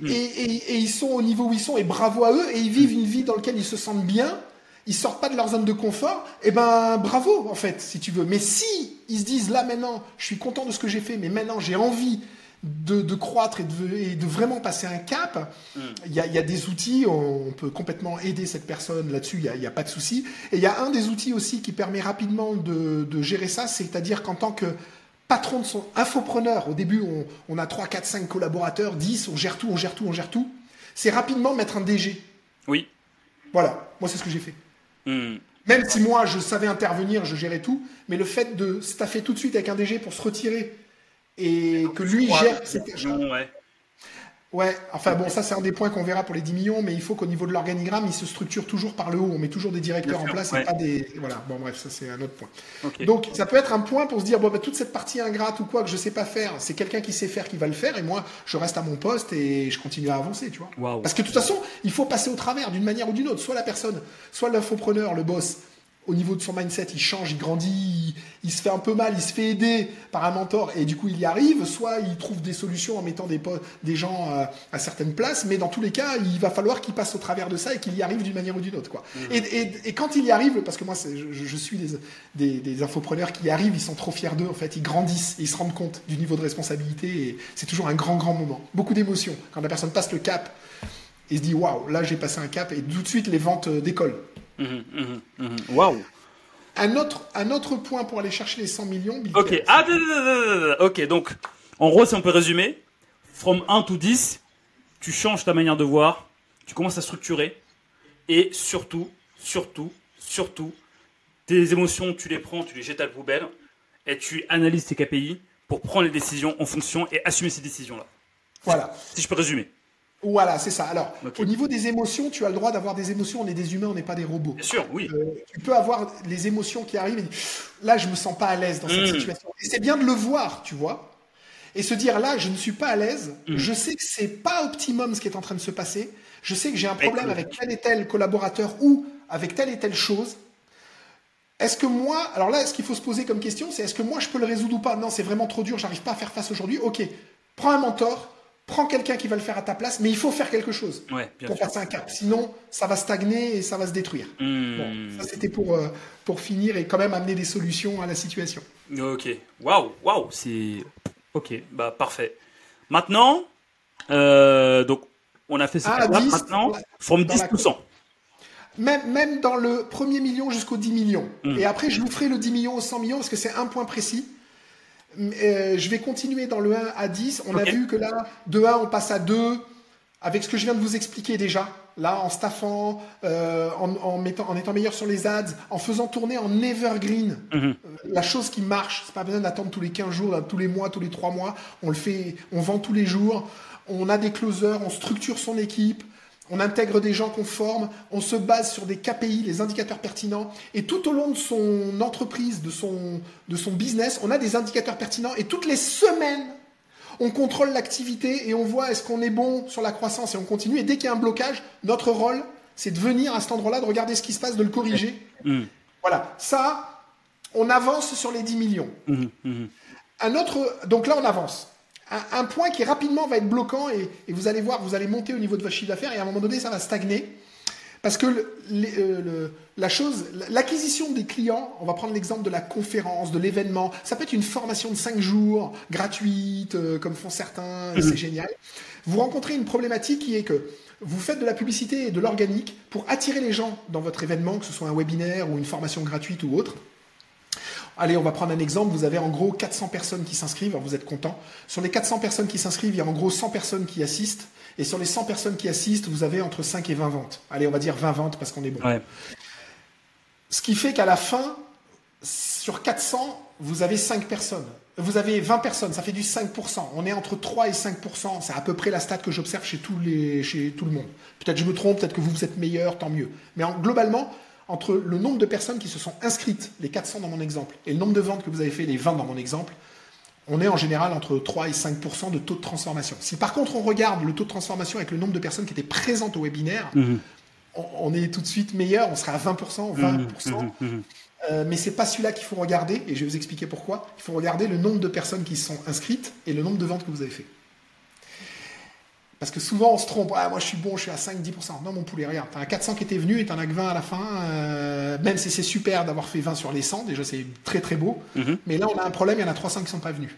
Mm. et, et- et ils sont au niveau où ils sont et bravo à eux et ils vivent une vie dans laquelle ils se sentent bien. Ils sortent pas de leur zone de confort. Et ben bravo en fait si tu veux. Mais si ils se disent là maintenant je suis content de ce que j'ai fait mais maintenant j'ai envie de, croître et de, de, vraiment passer un cap, mm. il y, a, y, a, des outils, on, peut complètement aider cette personne là-dessus, il n'y a, a, pas de souci. Et il y a un des outils aussi qui permet rapidement de, de gérer ça, c'est-à-dire qu'en tant que patron de son infopreneur, au début on, on, a 3, 4, 5 collaborateurs, 10, on gère tout, on gère tout, on gère tout, c'est rapidement mettre un DG. Oui. Voilà, moi c'est ce que j'ai fait. Mm. Même si moi je savais intervenir, je gérais tout, mais le fait de staffer tout de suite avec un DG pour se retirer et que lui gère cette ouais. Ouais, enfin bon, ça c'est un des points qu'on verra pour les 10 millions, mais il faut qu'au niveau de l'organigramme, il se structure toujours par le haut. On met toujours des directeurs en place et pas des. Voilà, bon bref, ça c'est un autre point. Donc ça peut être un point pour se dire, bon, bah, toute cette partie ingrate ou quoi que je sais pas faire, c'est quelqu'un qui sait faire qui va le faire, et moi je reste à mon poste et je continue à avancer, tu vois. Parce que de toute façon, il faut passer au travers d'une manière ou d'une autre. Soit la personne, soit l'infopreneur, le boss, au niveau de son mindset, il change, il grandit, il, se fait un peu mal, il se fait aider par un mentor et du coup il y arrive, soit il trouve des solutions en mettant des, des gens euh, à, certaines places, mais dans tous les cas, il va falloir qu'il passe au travers de ça et qu'il y arrive d'une manière ou d'une autre. Quoi. Mmh. Et, quand il y arrive, parce que moi je, suis des, des, infopreneurs qui y arrivent, ils sont trop fiers d'eux, en fait, ils grandissent et ils se rendent compte du niveau de responsabilité et c'est toujours un grand, grand moment. Beaucoup d'émotions quand la personne passe le cap et se dit waouh, là j'ai passé un cap et tout de suite les ventes euh, décollent. Mhm, mhm, mhm. Waouh. Un autre, un autre point pour aller chercher les 100 millions. ok, ah, ok, donc en gros, si on peut résumer, from 1 to 10, tu changes ta manière de voir, tu commences à structurer, et surtout, surtout, surtout, tes émotions, tu les prends, tu les jettes à la poubelle, et tu analyses tes KPI pour prendre les décisions en fonction et assumer ces décisions-là. Voilà. Si je peux résumer. Voilà, c'est ça. Alors, au niveau des émotions, tu as le droit d'avoir des émotions. On est des humains, on n'est pas des robots. Bien sûr, oui. Euh, tu peux avoir les émotions qui arrivent et dire, là, je me sens pas à l'aise dans cette hmm. situation. Et c'est bien de le voir, tu vois. Et se dire, là, je ne suis pas à l'aise. Hmm. Je sais que c'est pas optimum ce qui est en train de se passer. Je sais que j'ai un problème avec tel et tel collaborateur ou avec telle et telle chose. Est-ce que moi, alors là, ce qu'il faut se poser comme question, c'est est-ce que moi je peux le résoudre ou pas? Non, c'est vraiment trop dur, j'arrive pas à faire face aujourd'hui. Ok, prends un mentor, prends quelqu'un qui va le faire à ta place, mais il faut faire quelque chose pour passer un cap. Sinon, ça va stagner et ça va se détruire. Hmm. ça c'était pour, euh, pour finir et quand même amener des solutions à la situation. Ok. Waouh, waouh, c'est. Ok, bah parfait. Maintenant, euh, donc on a fait ça. Ah, maintenant, from 10 Même, même dans le premier million jusqu'au 10 millions. Hmm. Et après, je vous ferai le 10 millions au 100 millions parce que c'est un point précis. Euh, je vais continuer dans le 1 à 10. On a vu que là, de 1, on passe à 2, avec ce que je viens de vous expliquer déjà. Là, en staffant, euh, en, mettant, en étant meilleur sur les ads, en faisant tourner en evergreen mhm. euh, la chose qui marche. C'est pas besoin d'attendre tous les 15 jours, tous les mois, tous les 3 mois. On le fait, on vend tous les jours. On a des closers, on structure son équipe on intègre des gens qu'on forme, on se base sur des KPI, les indicateurs pertinents, et tout au long de son entreprise, de son, de son business, on a des indicateurs pertinents, et toutes les semaines, on contrôle l'activité et on voit est-ce qu'on est bon sur la croissance et on continue. Et dès qu'il y a un blocage, notre rôle, c'est de venir à cet endroit-là, de regarder ce qui se passe, de le corriger. Mmh. Voilà, ça, on avance sur les 10 millions. Mmh, mmh. Un autre, donc là, on avance un, point qui rapidement va être bloquant et, vous allez voir, vous allez monter au niveau de votre chiffre d'affaires et à un moment donné, ça va stagner. Parce que euh, la chose, l'acquisition des clients, on va prendre l'exemple de la conférence, de l'événement, ça peut être une formation de 5 jours, gratuite, euh, comme font certains, et c'est mhm. génial. Vous rencontrez une problématique qui est que vous faites de la publicité et de l'organique pour attirer les gens dans votre événement, que ce soit un webinaire ou une formation gratuite ou autre. Allez, on va prendre un exemple. Vous avez en gros 400 personnes qui s'inscrivent. vous êtes content. Sur les 400 personnes qui s'inscrivent, il y a en gros 100 personnes qui assistent. Et sur les 100 personnes qui assistent, vous avez entre 5 et 20 ventes. Allez, on va dire 20 ventes parce qu'on est bon. Ce qui fait qu'à la fin, sur 400, vous avez 5 personnes. Vous avez 20 personnes, ça fait du 5%. On est entre 3 et 5%. C'est à peu près la stat que j'observe chez, chez tout le monde. Peut-être je me trompe, peut-être que vous, vous êtes meilleur, tant mieux. Mais globalement, entre le nombre de personnes qui se sont inscrites, les 400 dans mon exemple, et le nombre de ventes que vous avez fait, les 20 dans mon exemple, on est en général entre 3 et 5% de taux de transformation. Si par contre on regarde le taux de transformation avec le nombre de personnes qui étaient présentes au webinaire, mhm. on, est tout de suite meilleur, on sera à 20 20 mhm. mhm. euh, mais c'est pas celui-là qu'il faut regarder, et je vais vous expliquer pourquoi. Il faut regarder le nombre de personnes qui sont inscrites et le nombre de ventes que vous avez fait. Parce que souvent, on se trompe. Ah, moi, je suis bon, je suis à 5-10%. Non, mon poulet, regarde. T'as 400 qui étaient venus et t'en as que 20 à la fin. Euh, même si c'est super d'avoir fait 20 sur les 100, déjà, c'est très très beau. Mhm. Mais là, on a un problème, il y en a 300 qui sont pas venus.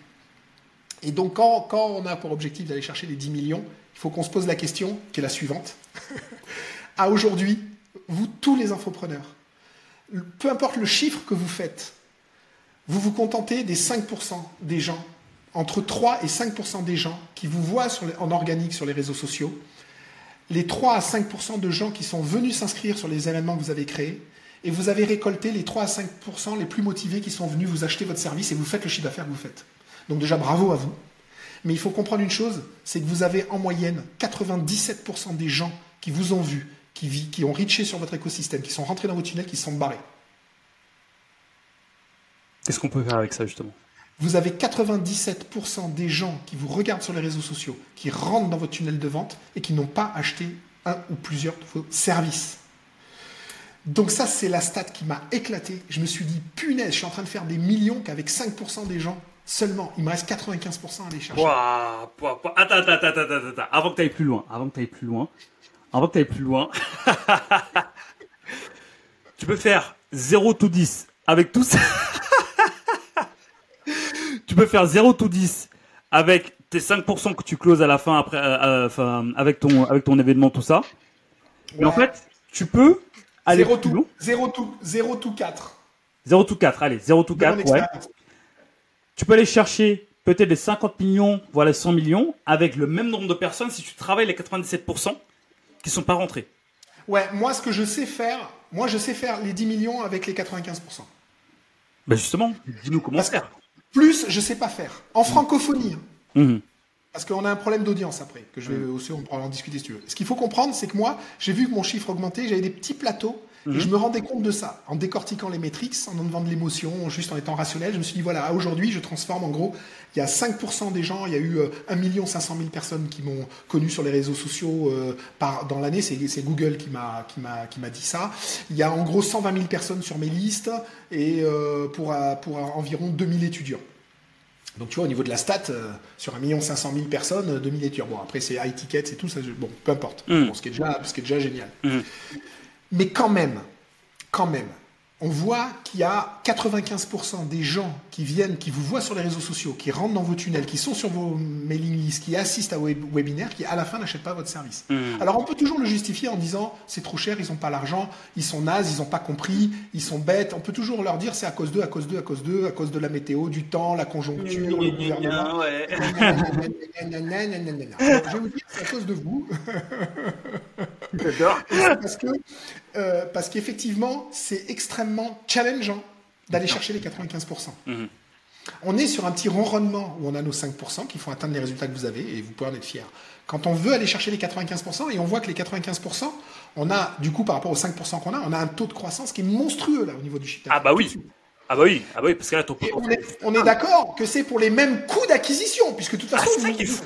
Et donc, quand, quand on a pour objectif d'aller chercher les 10 millions, il faut qu'on se pose la question, qui est la suivante. à aujourd'hui, vous, tous les infopreneurs, peu importe le chiffre que vous faites, vous vous contentez des 5% des gens, entre 3 et 5% des gens qui vous voient en organique sur les réseaux sociaux, les 3 à 5% de gens qui sont venus s'inscrire sur les événements que vous avez créés, et vous avez récolté les 3 à 5% les plus motivés qui sont venus vous acheter votre service et vous faites le chiffre d'affaires que vous faites. Donc déjà bravo à vous. Mais il faut comprendre une chose, c'est que vous avez en moyenne 97% des gens qui vous ont vu, qui, ont reaché sur votre écosystème, qui sont rentrés dans votre tunnel, qui sont barrés. Qu'est-ce qu'on peut faire avec ça justement? Vous avez 97% des gens qui vous regardent sur les réseaux sociaux, qui rentrent dans votre tunnel de vente et qui n'ont pas acheté un ou plusieurs de vos services. Donc ça, c'est la stat qui m'a éclaté. Je me suis dit, punaise, je suis en train de faire des millions qu'avec 5% des gens seulement, il me reste 95% à aller chercher. Attends, attends, attends, attends, attends, avant que tu ailles plus loin, avant que tu ailles plus loin, avant que tu ailles plus loin, tu peux faire 0 to 10 avec tout ça. Tu peux faire 0 to 10 avec tes 5% que tu closes à la fin après, euh, euh, avec ton, avec ton événement, tout ça. Mais en fait, tu peux aller 0 to, 0 to, 0 to 4. 0 to 4, allez, 0 to 4, ouais. Tu peux aller chercher peut-être les 50 millions, voilà 100 millions, avec le même nombre de personnes si tu travailles les 97% qui sont pas rentrés. Ouais, moi ce que je sais faire, moi je sais faire les 10 millions avec les 95%. Ben justement, dis-nous comment faire. Plus je sais pas faire. En mmh. francophonie. Hein. Mmh. Parce qu'on a un problème d'audience après, que je vais mmh. aussi en discuter si tu veux. Ce qu'il faut comprendre, c'est que moi, j'ai vu que mon chiffre augmentait, j'avais des petits plateaux et je mhm. me rendais compte de ça en décortiquant les métriques, en enlevant de l'émotion, juste en étant rationnel. Je me suis dit, voilà, aujourd'hui, je transforme en gros, il y a 5% des gens, il y a eu 1 500 000 personnes qui m'ont connu sur les réseaux sociaux euh, par, dans l'année, c'est Google qui m'a dit ça. Il y a en gros 120 000 personnes sur mes listes et euh, pour, pour environ 2000 étudiants. Donc tu vois, au niveau de la stat, euh, sur 1 500 000 personnes, 2000 étudiants. Bon, après c'est high tickets et tout, ça, bon, peu importe. Mm. ce, qui est déjà, ce qui est déjà génial. Mm. Mais quand même, quand même, on voit qu'il y a 95% des gens qui viennent, qui vous voient sur les réseaux sociaux, qui rentrent dans vos tunnels, qui sont sur vos mailing lists, qui assistent à vos webinaires, qui à la fin n'achètent pas votre service. Mmh. Alors on peut toujours le justifier en disant c'est trop cher, ils n'ont pas l'argent, ils sont nazes, ils n'ont pas compris, ils sont bêtes. On peut toujours leur dire c'est à cause d'eux, à cause d'eux, à cause d'eux, à cause de la météo, du temps, la conjoncture, le gouvernement. Je vais vous dire c'est à cause de vous. J'adore. Parce que euh, parce qu'effectivement c'est extrêmement challengeant d'aller chercher les 95%. Mhm. On est sur un petit ronronnement où on a nos 5% qui font atteindre les résultats que vous avez et vous pouvez en être fier. Quand on veut aller chercher les 95% et on voit que les 95%, on a, du coup, par rapport aux 5% qu'on a, on a un taux de croissance qui est monstrueux là au niveau du chiffre Ah bah oui. Ah bah oui, ah bah oui, parce que là, on est, on est d'accord que c'est pour les mêmes coûts d'acquisition, puisque de toute façon. Ah, c'est ça qui est fou.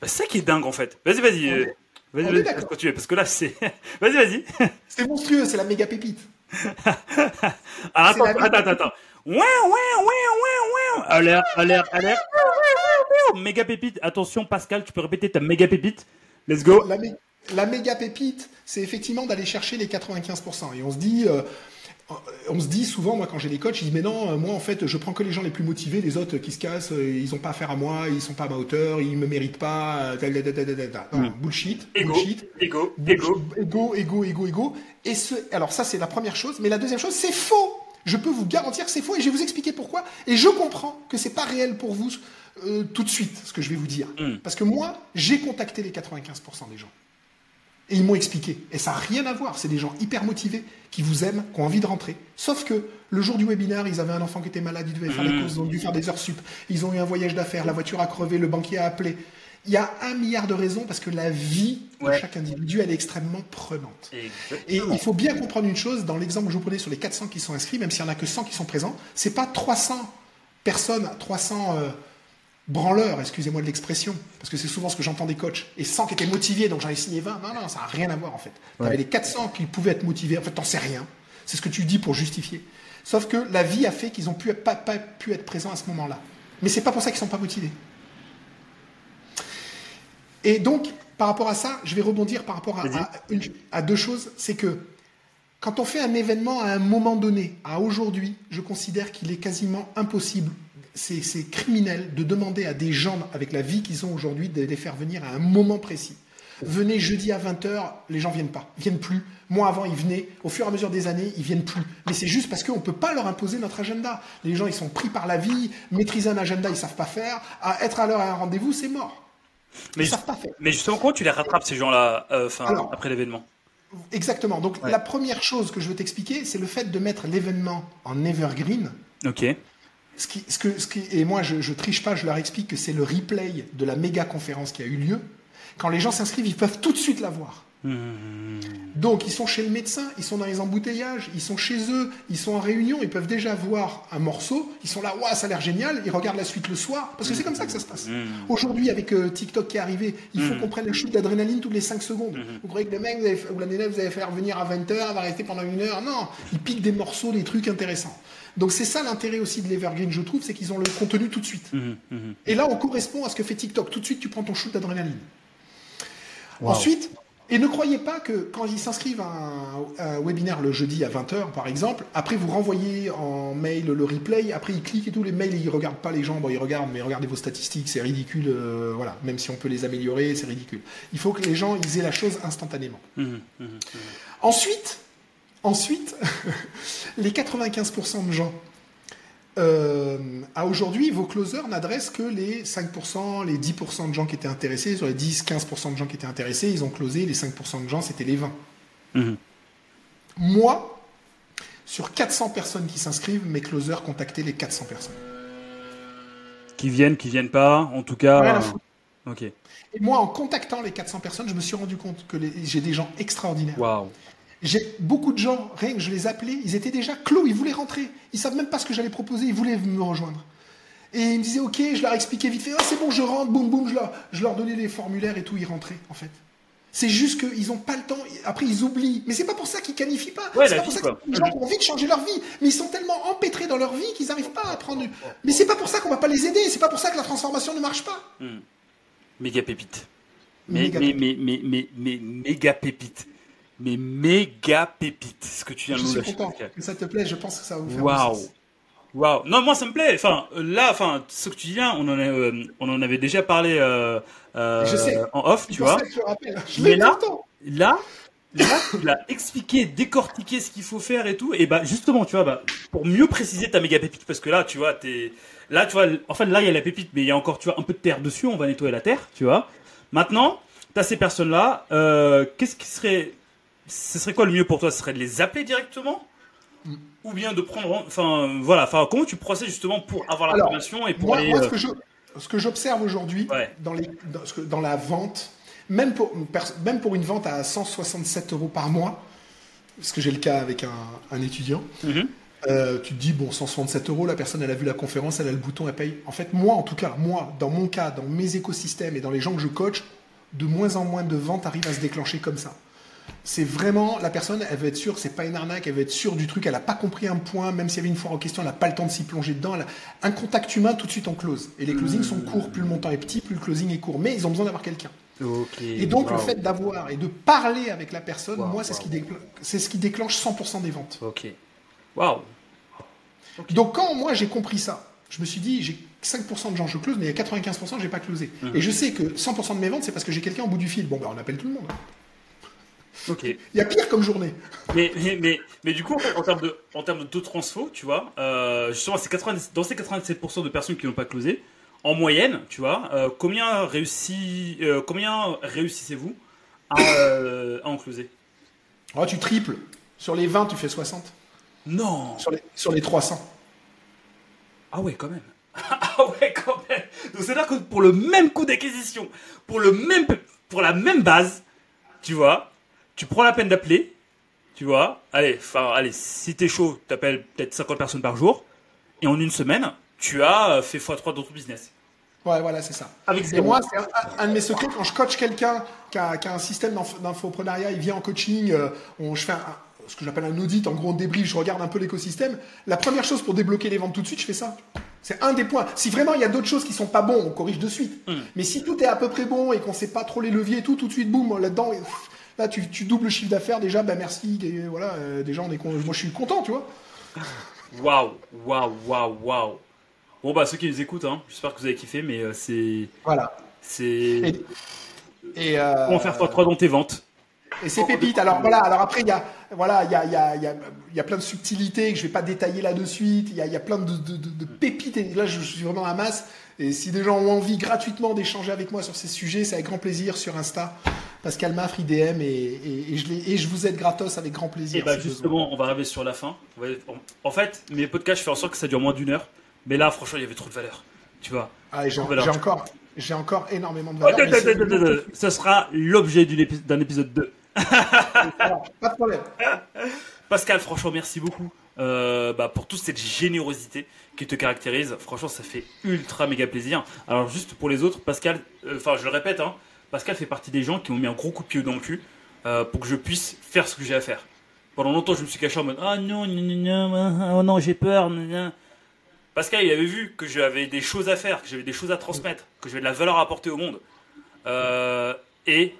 Bah, c'est ça qui est dingue en fait. Vas-y, vas-y. Vas-y, vas-y, continue, parce que là, c'est. vas-y, vas-y. c'est monstrueux, c'est la méga pépite. attends, attends, attends. Ouais, ouais, ouais, ouais, ouais. Alerte, alerte, alerte. Méga pépite. Attention, Pascal, tu peux répéter ta méga pépite. Let's go. La, méga pépite, c'est effectivement d'aller chercher les 95%. Et on se dit, euh, on se dit souvent, moi, quand j'ai des coachs, je dis, mais non, moi, en fait, je prends que les gens les plus motivés, les autres qui se cassent, euh, ils n'ont pas affaire à moi, ils sont pas à ma hauteur, ils me méritent pas, non, bullshit, bullshit. Ego, ego. Ego, ego, ego, ego. Et ce, alors ça, c'est la première chose. Mais la deuxième chose, c'est faux. Je peux vous garantir que c'est faux et je vais vous expliquer pourquoi. Et je comprends que c'est pas réel pour vous euh, tout de suite, ce que je vais vous dire. Hmm. Parce que moi, j'ai contacté les 95% des gens. Et ils m'ont expliqué. Et ça n'a rien à voir. C'est des gens hyper motivés, qui vous aiment, qui ont envie de rentrer. Sauf que le jour du webinaire, ils avaient un enfant qui était malade, ils devaient faire des mmh. causes, ils ont dû faire des heures sup, ils ont eu un voyage d'affaires, la voiture a crevé, le banquier a appelé. Il y a un milliard de raisons parce que la vie de chaque individu, elle est extrêmement prenante. Et il faut bien comprendre une chose, dans l'exemple que je vous prenais sur les 400 qui sont inscrits, même s'il n'y en a que 100 qui sont présents, c'est pas 300 personnes, 300 branleur, excusez-moi de l'expression, parce que c'est souvent ce que j'entends des coachs, et 100 qui étaient motivés, donc j'en ai signé 20. Non, non, ça n'a rien à voir en fait. Tu avais les 400 qui pouvaient être motivés, en fait, t'en sais rien. C'est ce que tu dis pour justifier. Sauf que la vie a fait qu'ils n'ont pas, pas, pu être présents à ce moment-là. Mais c'est pas pour ça qu'ils ne sont pas motivés. Et donc, par rapport à ça, je vais rebondir par rapport à, à deux choses. C'est que quand on fait un événement à un moment donné, à aujourd'hui, je considère qu'il est quasiment impossible c'est criminel de demander à des gens avec la vie qu'ils ont aujourd'hui de les faire venir à un moment précis. Venez jeudi à 20h, les gens viennent pas, viennent plus. Moi avant, ils venaient. Au fur et à mesure des années, ils viennent plus. Mais c'est juste parce qu'on ne peut pas leur imposer notre agenda. Les gens, ils sont pris par la vie. Maîtriser un agenda, ils savent pas faire. À être à l'heure à un rendez-vous, c'est mort. Mais, ils savent pas faire. Mais justement, comment tu les rattrapes, ces gens-là, euh, après l'événement? Exactement. Donc la première chose que je veux t'expliquer, c'est le fait de mettre l'événement en evergreen. Ok. Et moi, je, je triche pas, je leur explique que c'est le replay de la méga conférence qui a eu lieu. Quand les gens s'inscrivent, ils peuvent tout de suite la voir. Mmh. Donc, ils sont chez le médecin, ils sont dans les embouteillages, ils sont chez eux, ils sont en réunion, ils peuvent déjà voir un morceau, ils sont là, waouh, ça a l'air génial, ils regardent la suite le soir, parce que c'est comme ça que ça se passe. Mmh. Aujourd'hui, avec euh, TikTok qui est arrivé, il faut mmh. qu'on prenne le shoot d'adrénaline toutes les 5 secondes. Vous croyez que le mec, ou la nana, vous allez faire venir à 20h, elle va rester pendant une heure? Non, ils piquent des morceaux, des trucs intéressants. Donc c'est ça l'intérêt aussi de l'Evergreen, je trouve, c'est qu'ils ont le contenu tout de suite. Et là, on correspond à ce que fait TikTok. Tout de suite, tu prends ton shoot d'adrénaline. Ensuite, et ne croyez pas que quand ils s'inscrivent à un, webinaire le jeudi à 20h, par exemple, après vous renvoyez en mail le replay, après ils cliquent et tout, les mails, ils regardent pas les gens, bon, ils regardent, mais regardez vos statistiques, c'est ridicule, euh, voilà, même si on peut les améliorer, c'est ridicule. Il faut que les gens, ils aient la chose instantanément. Mmh, mmh, mmh. Ensuite, ensuite, les 95% de gens euh, à aujourd'hui, vos closers n'adressent que les 5%, les 10% de gens qui étaient intéressés. Sur les 10-15% de gens qui étaient intéressés, ils ont closé. Les 5% de gens, c'était les 20. Mhm. Moi, sur 400 personnes qui s'inscrivent, mes closers contactaient les 400 personnes. Qui viennent, qui viennent pas, en tout cas. ok. Et moi, en contactant les 400 personnes, je me suis rendu compte que j'ai des gens extraordinaires. Waouh. J'ai beaucoup de gens, rien que je les appelais, ils étaient déjà clos, ils voulaient rentrer. Ils savent même pas ce que j'allais proposer, ils voulaient me rejoindre. Et ils me disaient, ok, je leur expliquais vite fait, oh, c'est bon, je rentre, boum, boum, je leur, je leur donnais les formulaires et tout, ils rentraient, en fait. C'est juste qu'ils n'ont pas le temps, après ils oublient. Mais c'est pas pour ça qu'ils qualifient pas. c'est pas pour ça que les gens ont envie de changer leur vie. Mais ils sont tellement empêtrés dans leur vie qu'ils n'arrivent pas à prendre. Mais c'est pas pour ça qu'on va pas les aider, c'est pas pour ça que la transformation ne marche pas. Hmm. Méga pépite. Mais, mais, mais, mais, mais, mais, méga pépite mais méga pépite, ce que tu viens de nous Je suis content que ça te plaît, je pense que ça va vous faire Waouh Waouh Non, moi ça me plaît. Enfin, là, enfin, ce que tu dis là, on en, euh, on en avait déjà parlé euh, euh, en off, tu vois. Je mais là, là, là, tu l'as expliqué, décortiqué ce qu'il faut faire et tout. Et bah justement, tu vois, bah, pour mieux préciser ta méga pépite, parce que là, tu vois, t'es, là, tu vois, enfin là, il y a la pépite, mais il y a encore, tu vois, un peu de terre dessus. On va nettoyer la terre, tu vois. Maintenant, t'as ces personnes-là. Qu'est-ce qui serait ce serait quoi le mieux pour toi? Ce serait de les appeler directement mm. Ou bien de prendre. Enfin, voilà. Enfin, comment tu procèdes justement pour avoir la formation et pour moi, moi, euh, ce que j'observe aujourd'hui dans, dans, la vente, même pour, même pour une vente à 167 euros par mois, parce que j'ai le cas avec un, étudiant, mm-hmm. euh, tu te dis, bon, 167 euros, la personne, elle a vu la conférence, elle a le bouton, elle paye. En fait, moi, en tout cas, moi, dans mon cas, dans mes écosystèmes et dans les gens que je coach, de moins en moins de ventes arrivent à se déclencher comme ça c'est vraiment la personne, elle veut être sûre, c'est pas une arnaque, elle veut être sûre du truc, elle a pas compris un point, même s'il y avait une fois en question, elle n'a pas le temps de s'y plonger dedans. un contact humain, tout de suite en close. Et les closings sont courts, plus le montant est petit, plus le closing est court. Mais ils ont besoin d'avoir quelqu'un. et donc le fait d'avoir et de parler avec la personne, moi, c'est ce, qui c'est ce qui déclenche 100% des ventes. Ok. Waouh. Donc quand moi j'ai compris ça, je me suis dit, j'ai 5% de gens je close, mais il y a 95% j'ai pas closé. Mhm. Et je sais que 100% de mes ventes, c'est parce que j'ai quelqu'un au bout du fil. Bon, ben on appelle tout le monde. Ok. Il y a pire comme journée. Mais, mais, mais, du coup, en, termes de, en termes de transfo, tu vois, euh, justement, dans ces 97% de personnes qui n'ont pas closé, en moyenne, tu vois, euh, combien, réussi, euh, combien réussissez-vous à, en closer? Oh, Tu triples. Sur les 20, tu fais 60. Non Sur les, sur les 300. Ah ouais, quand même. ah ouais, quand même. Donc c'est là que pour le même coût d'acquisition, pour, le même, pour la même base, tu vois, tu prends la peine d'appeler, tu vois. Allez, enfin, allez, si t'es chaud, t'appelles peut-être 50 personnes par jour, et en une semaine, tu as euh, fait x3 dans ton business. Ouais, voilà, c'est ça. et moi, c'est un, de mes secrets quand je coach quelqu'un qui a, un système d'infoprenariat, il vient en coaching, euh, on, je fais ce que j'appelle un audit, en gros, on débrief, je regarde un peu l'écosystème. La première chose pour débloquer les ventes tout de suite, je fais ça. C'est un des points. Si vraiment il y a d'autres choses qui sont pas bons, on corrige de suite. Hmm. Mais si tout est à peu près bon et qu'on sait pas trop les leviers et tout, tout de suite, boum, là-dedans, Là, tu, doubles le chiffre d'affaires, déjà, bah merci, voilà, euh, déjà, on est moi je suis content, tu vois. Waouh, waouh, waouh, waouh. Bon, bah, ceux qui nous écoutent, hein, j'espère que vous avez kiffé, mais euh, c'est. Voilà. C'est. Et, et, euh, Comment faire x3 dans tes ventes? Et c'est pépite. Alors voilà. Alors après, il y a, voilà, il y a, il y a, y a, y a plein de subtilités que je vais pas détailler là de suite. Il y a, il y a plein de, de, de, de pépites. Et là, je, je suis vraiment à masse. Et si des gens ont envie gratuitement d'échanger avec moi sur ces sujets, c'est avec grand plaisir sur Insta. Pascal Maffre, IDM, et, et, et je et je vous aide gratos avec grand plaisir. Et bah, si justement, besoin. on va arriver sur la fin. En fait, mes podcasts, je fais en sorte que ça dure moins d'une heure. Mais là, franchement, il y avait trop de valeur. Tu vois. Ah, j'ai, encore, j'ai encore énormément de Oh, valeur. Ça sera l'objet d'un épisode 2. Pas de problème. Pascal, franchement, merci beaucoup euh, bah, pour toute cette générosité qui te caractérise. Franchement, ça fait ultra méga plaisir. Alors, juste pour les autres, Pascal, euh, enfin, je le répète, hein, Pascal fait partie des gens qui m'ont mis un gros coup de pied dans le cul euh, pour que je puisse faire ce que j'ai à faire. Pendant longtemps, je me suis caché en mode Ah non, non, non, non, oh non, j'ai peur. non. Pascal, il avait vu que j'avais des choses à faire, que j'avais des choses à transmettre, que j'avais de la valeur à apporter au monde. Et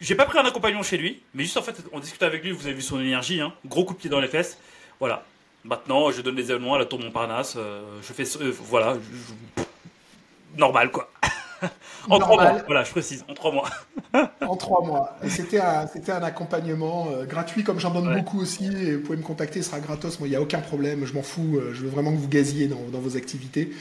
j'ai pas pris un accompagnement chez lui, mais juste en fait, on discutait avec lui, vous avez vu son énergie, hein, gros coup de pied dans les fesses. Voilà. Maintenant, je donne des événements à la tour Montparnasse, euh, je fais. euh, voilà. je- je- normal, quoi. en trois Normal. mois, voilà, je précise, en trois mois. En trois mois. C'était un, c'était un accompagnement euh, gratuit, comme j'en donne Ouais. beaucoup aussi. Et vous pouvez me contacter, ce sera gratos. Moi, il n'y a aucun problème. Je m'en fous. euh, Je veux vraiment que vous gaziez dans, dans vos activités.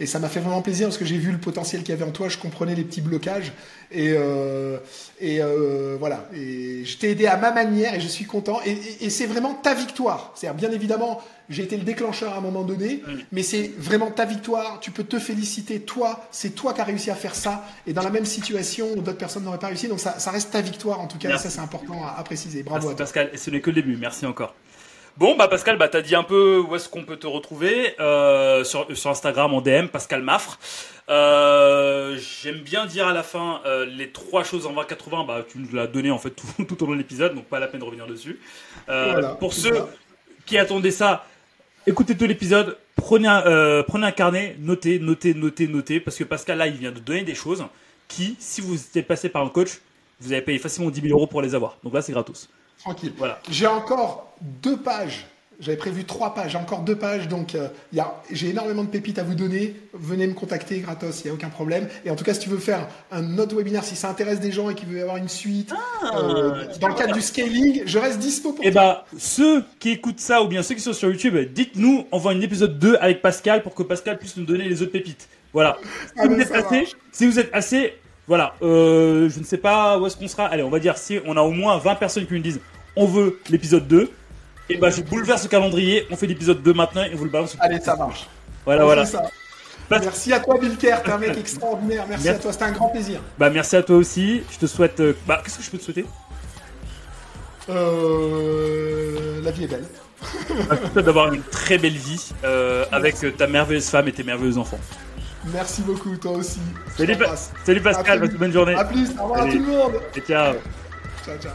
Et ça m'a fait vraiment plaisir parce que j'ai vu le potentiel qu'il y avait en toi. Je comprenais les petits blocages. Et, euh, et euh, voilà. Et je t'ai aidé à ma manière et je suis content. Et, et- et c'est vraiment ta victoire. C'est-à-dire, bien évidemment, j'ai été le déclencheur à un moment donné, Oui. mais c'est vraiment ta victoire. Tu peux te féliciter, toi. C'est toi qui as réussi à faire ça. Et dans la même situation où d'autres personnes n'auraient pas réussi. Donc ça, ça reste ta victoire en tout cas. Et ça, c'est important à, à préciser. Bravo à Merci toi. Pascal, et ce n'est que le début, merci encore. Bon, bah Pascal, bah t'as dit un peu où est-ce qu'on peut te retrouver euh, sur, sur Instagram en DM, Pascal Maffre. Euh, J'aime bien dire à la fin euh, les trois choses en 20-80, bah tu nous l'as donné en fait tout, tout au long de l'épisode, donc pas la peine de revenir dessus. Voilà, pour ceux qui attendaient ça, écoutez tout l'épisode, prenez, un, prenez un carnet, notez, notez, notez, notez, parce que Pascal là, il vient de donner des choses qui, si vous étiez passé par un coach, vous avez payé facilement 10 000 euros pour les avoir. Donc là, c'est gratos. Tranquille. Voilà. J'ai encore deux pages. J'avais prévu trois pages. J'ai encore deux pages. Donc, euh, j'ai énormément de pépites à vous donner. Venez me contacter gratos. Il n'y a aucun problème. Et en tout cas, si tu veux faire un autre webinaire, si ça intéresse des gens et qu'il veut y avoir une suite, euh, dans le cadre du scaling, je reste dispo pour Et bah, ceux qui écoutent ça ou bien ceux qui sont sur YouTube, dites-nous, on voit un épisode 2 avec Pascal pour que Pascal puisse nous donner les autres pépites. Voilà. Si vous êtes assez, si vous êtes assez, voilà, euh, je ne sais pas où est-ce qu'on sera. Allez, on va dire si on a au moins 20 personnes qui nous disent on veut l'épisode 2, et bah je bouleverse le calendrier, on fait l'épisode 2 maintenant et vous le balance. Allez, ça marche. Voilà, On voilà. ça. Merci à toi, Bill Kerr. T'es un mec extraordinaire. Merci, Merci. à toi. C'était un grand plaisir. Bah merci à toi aussi. Je te souhaite. euh, bah qu'est-ce que je peux te souhaiter? Euh, la vie est belle. Bah, je te souhaite d'avoir une très belle vie euh, avec ta merveilleuse femme et tes merveilleux enfants. Merci beaucoup, toi aussi. Salut, Pa-. Salut Pascal, bonne journée. À plus. Au revoir à tout le monde. Et ciao. Ciao, ciao.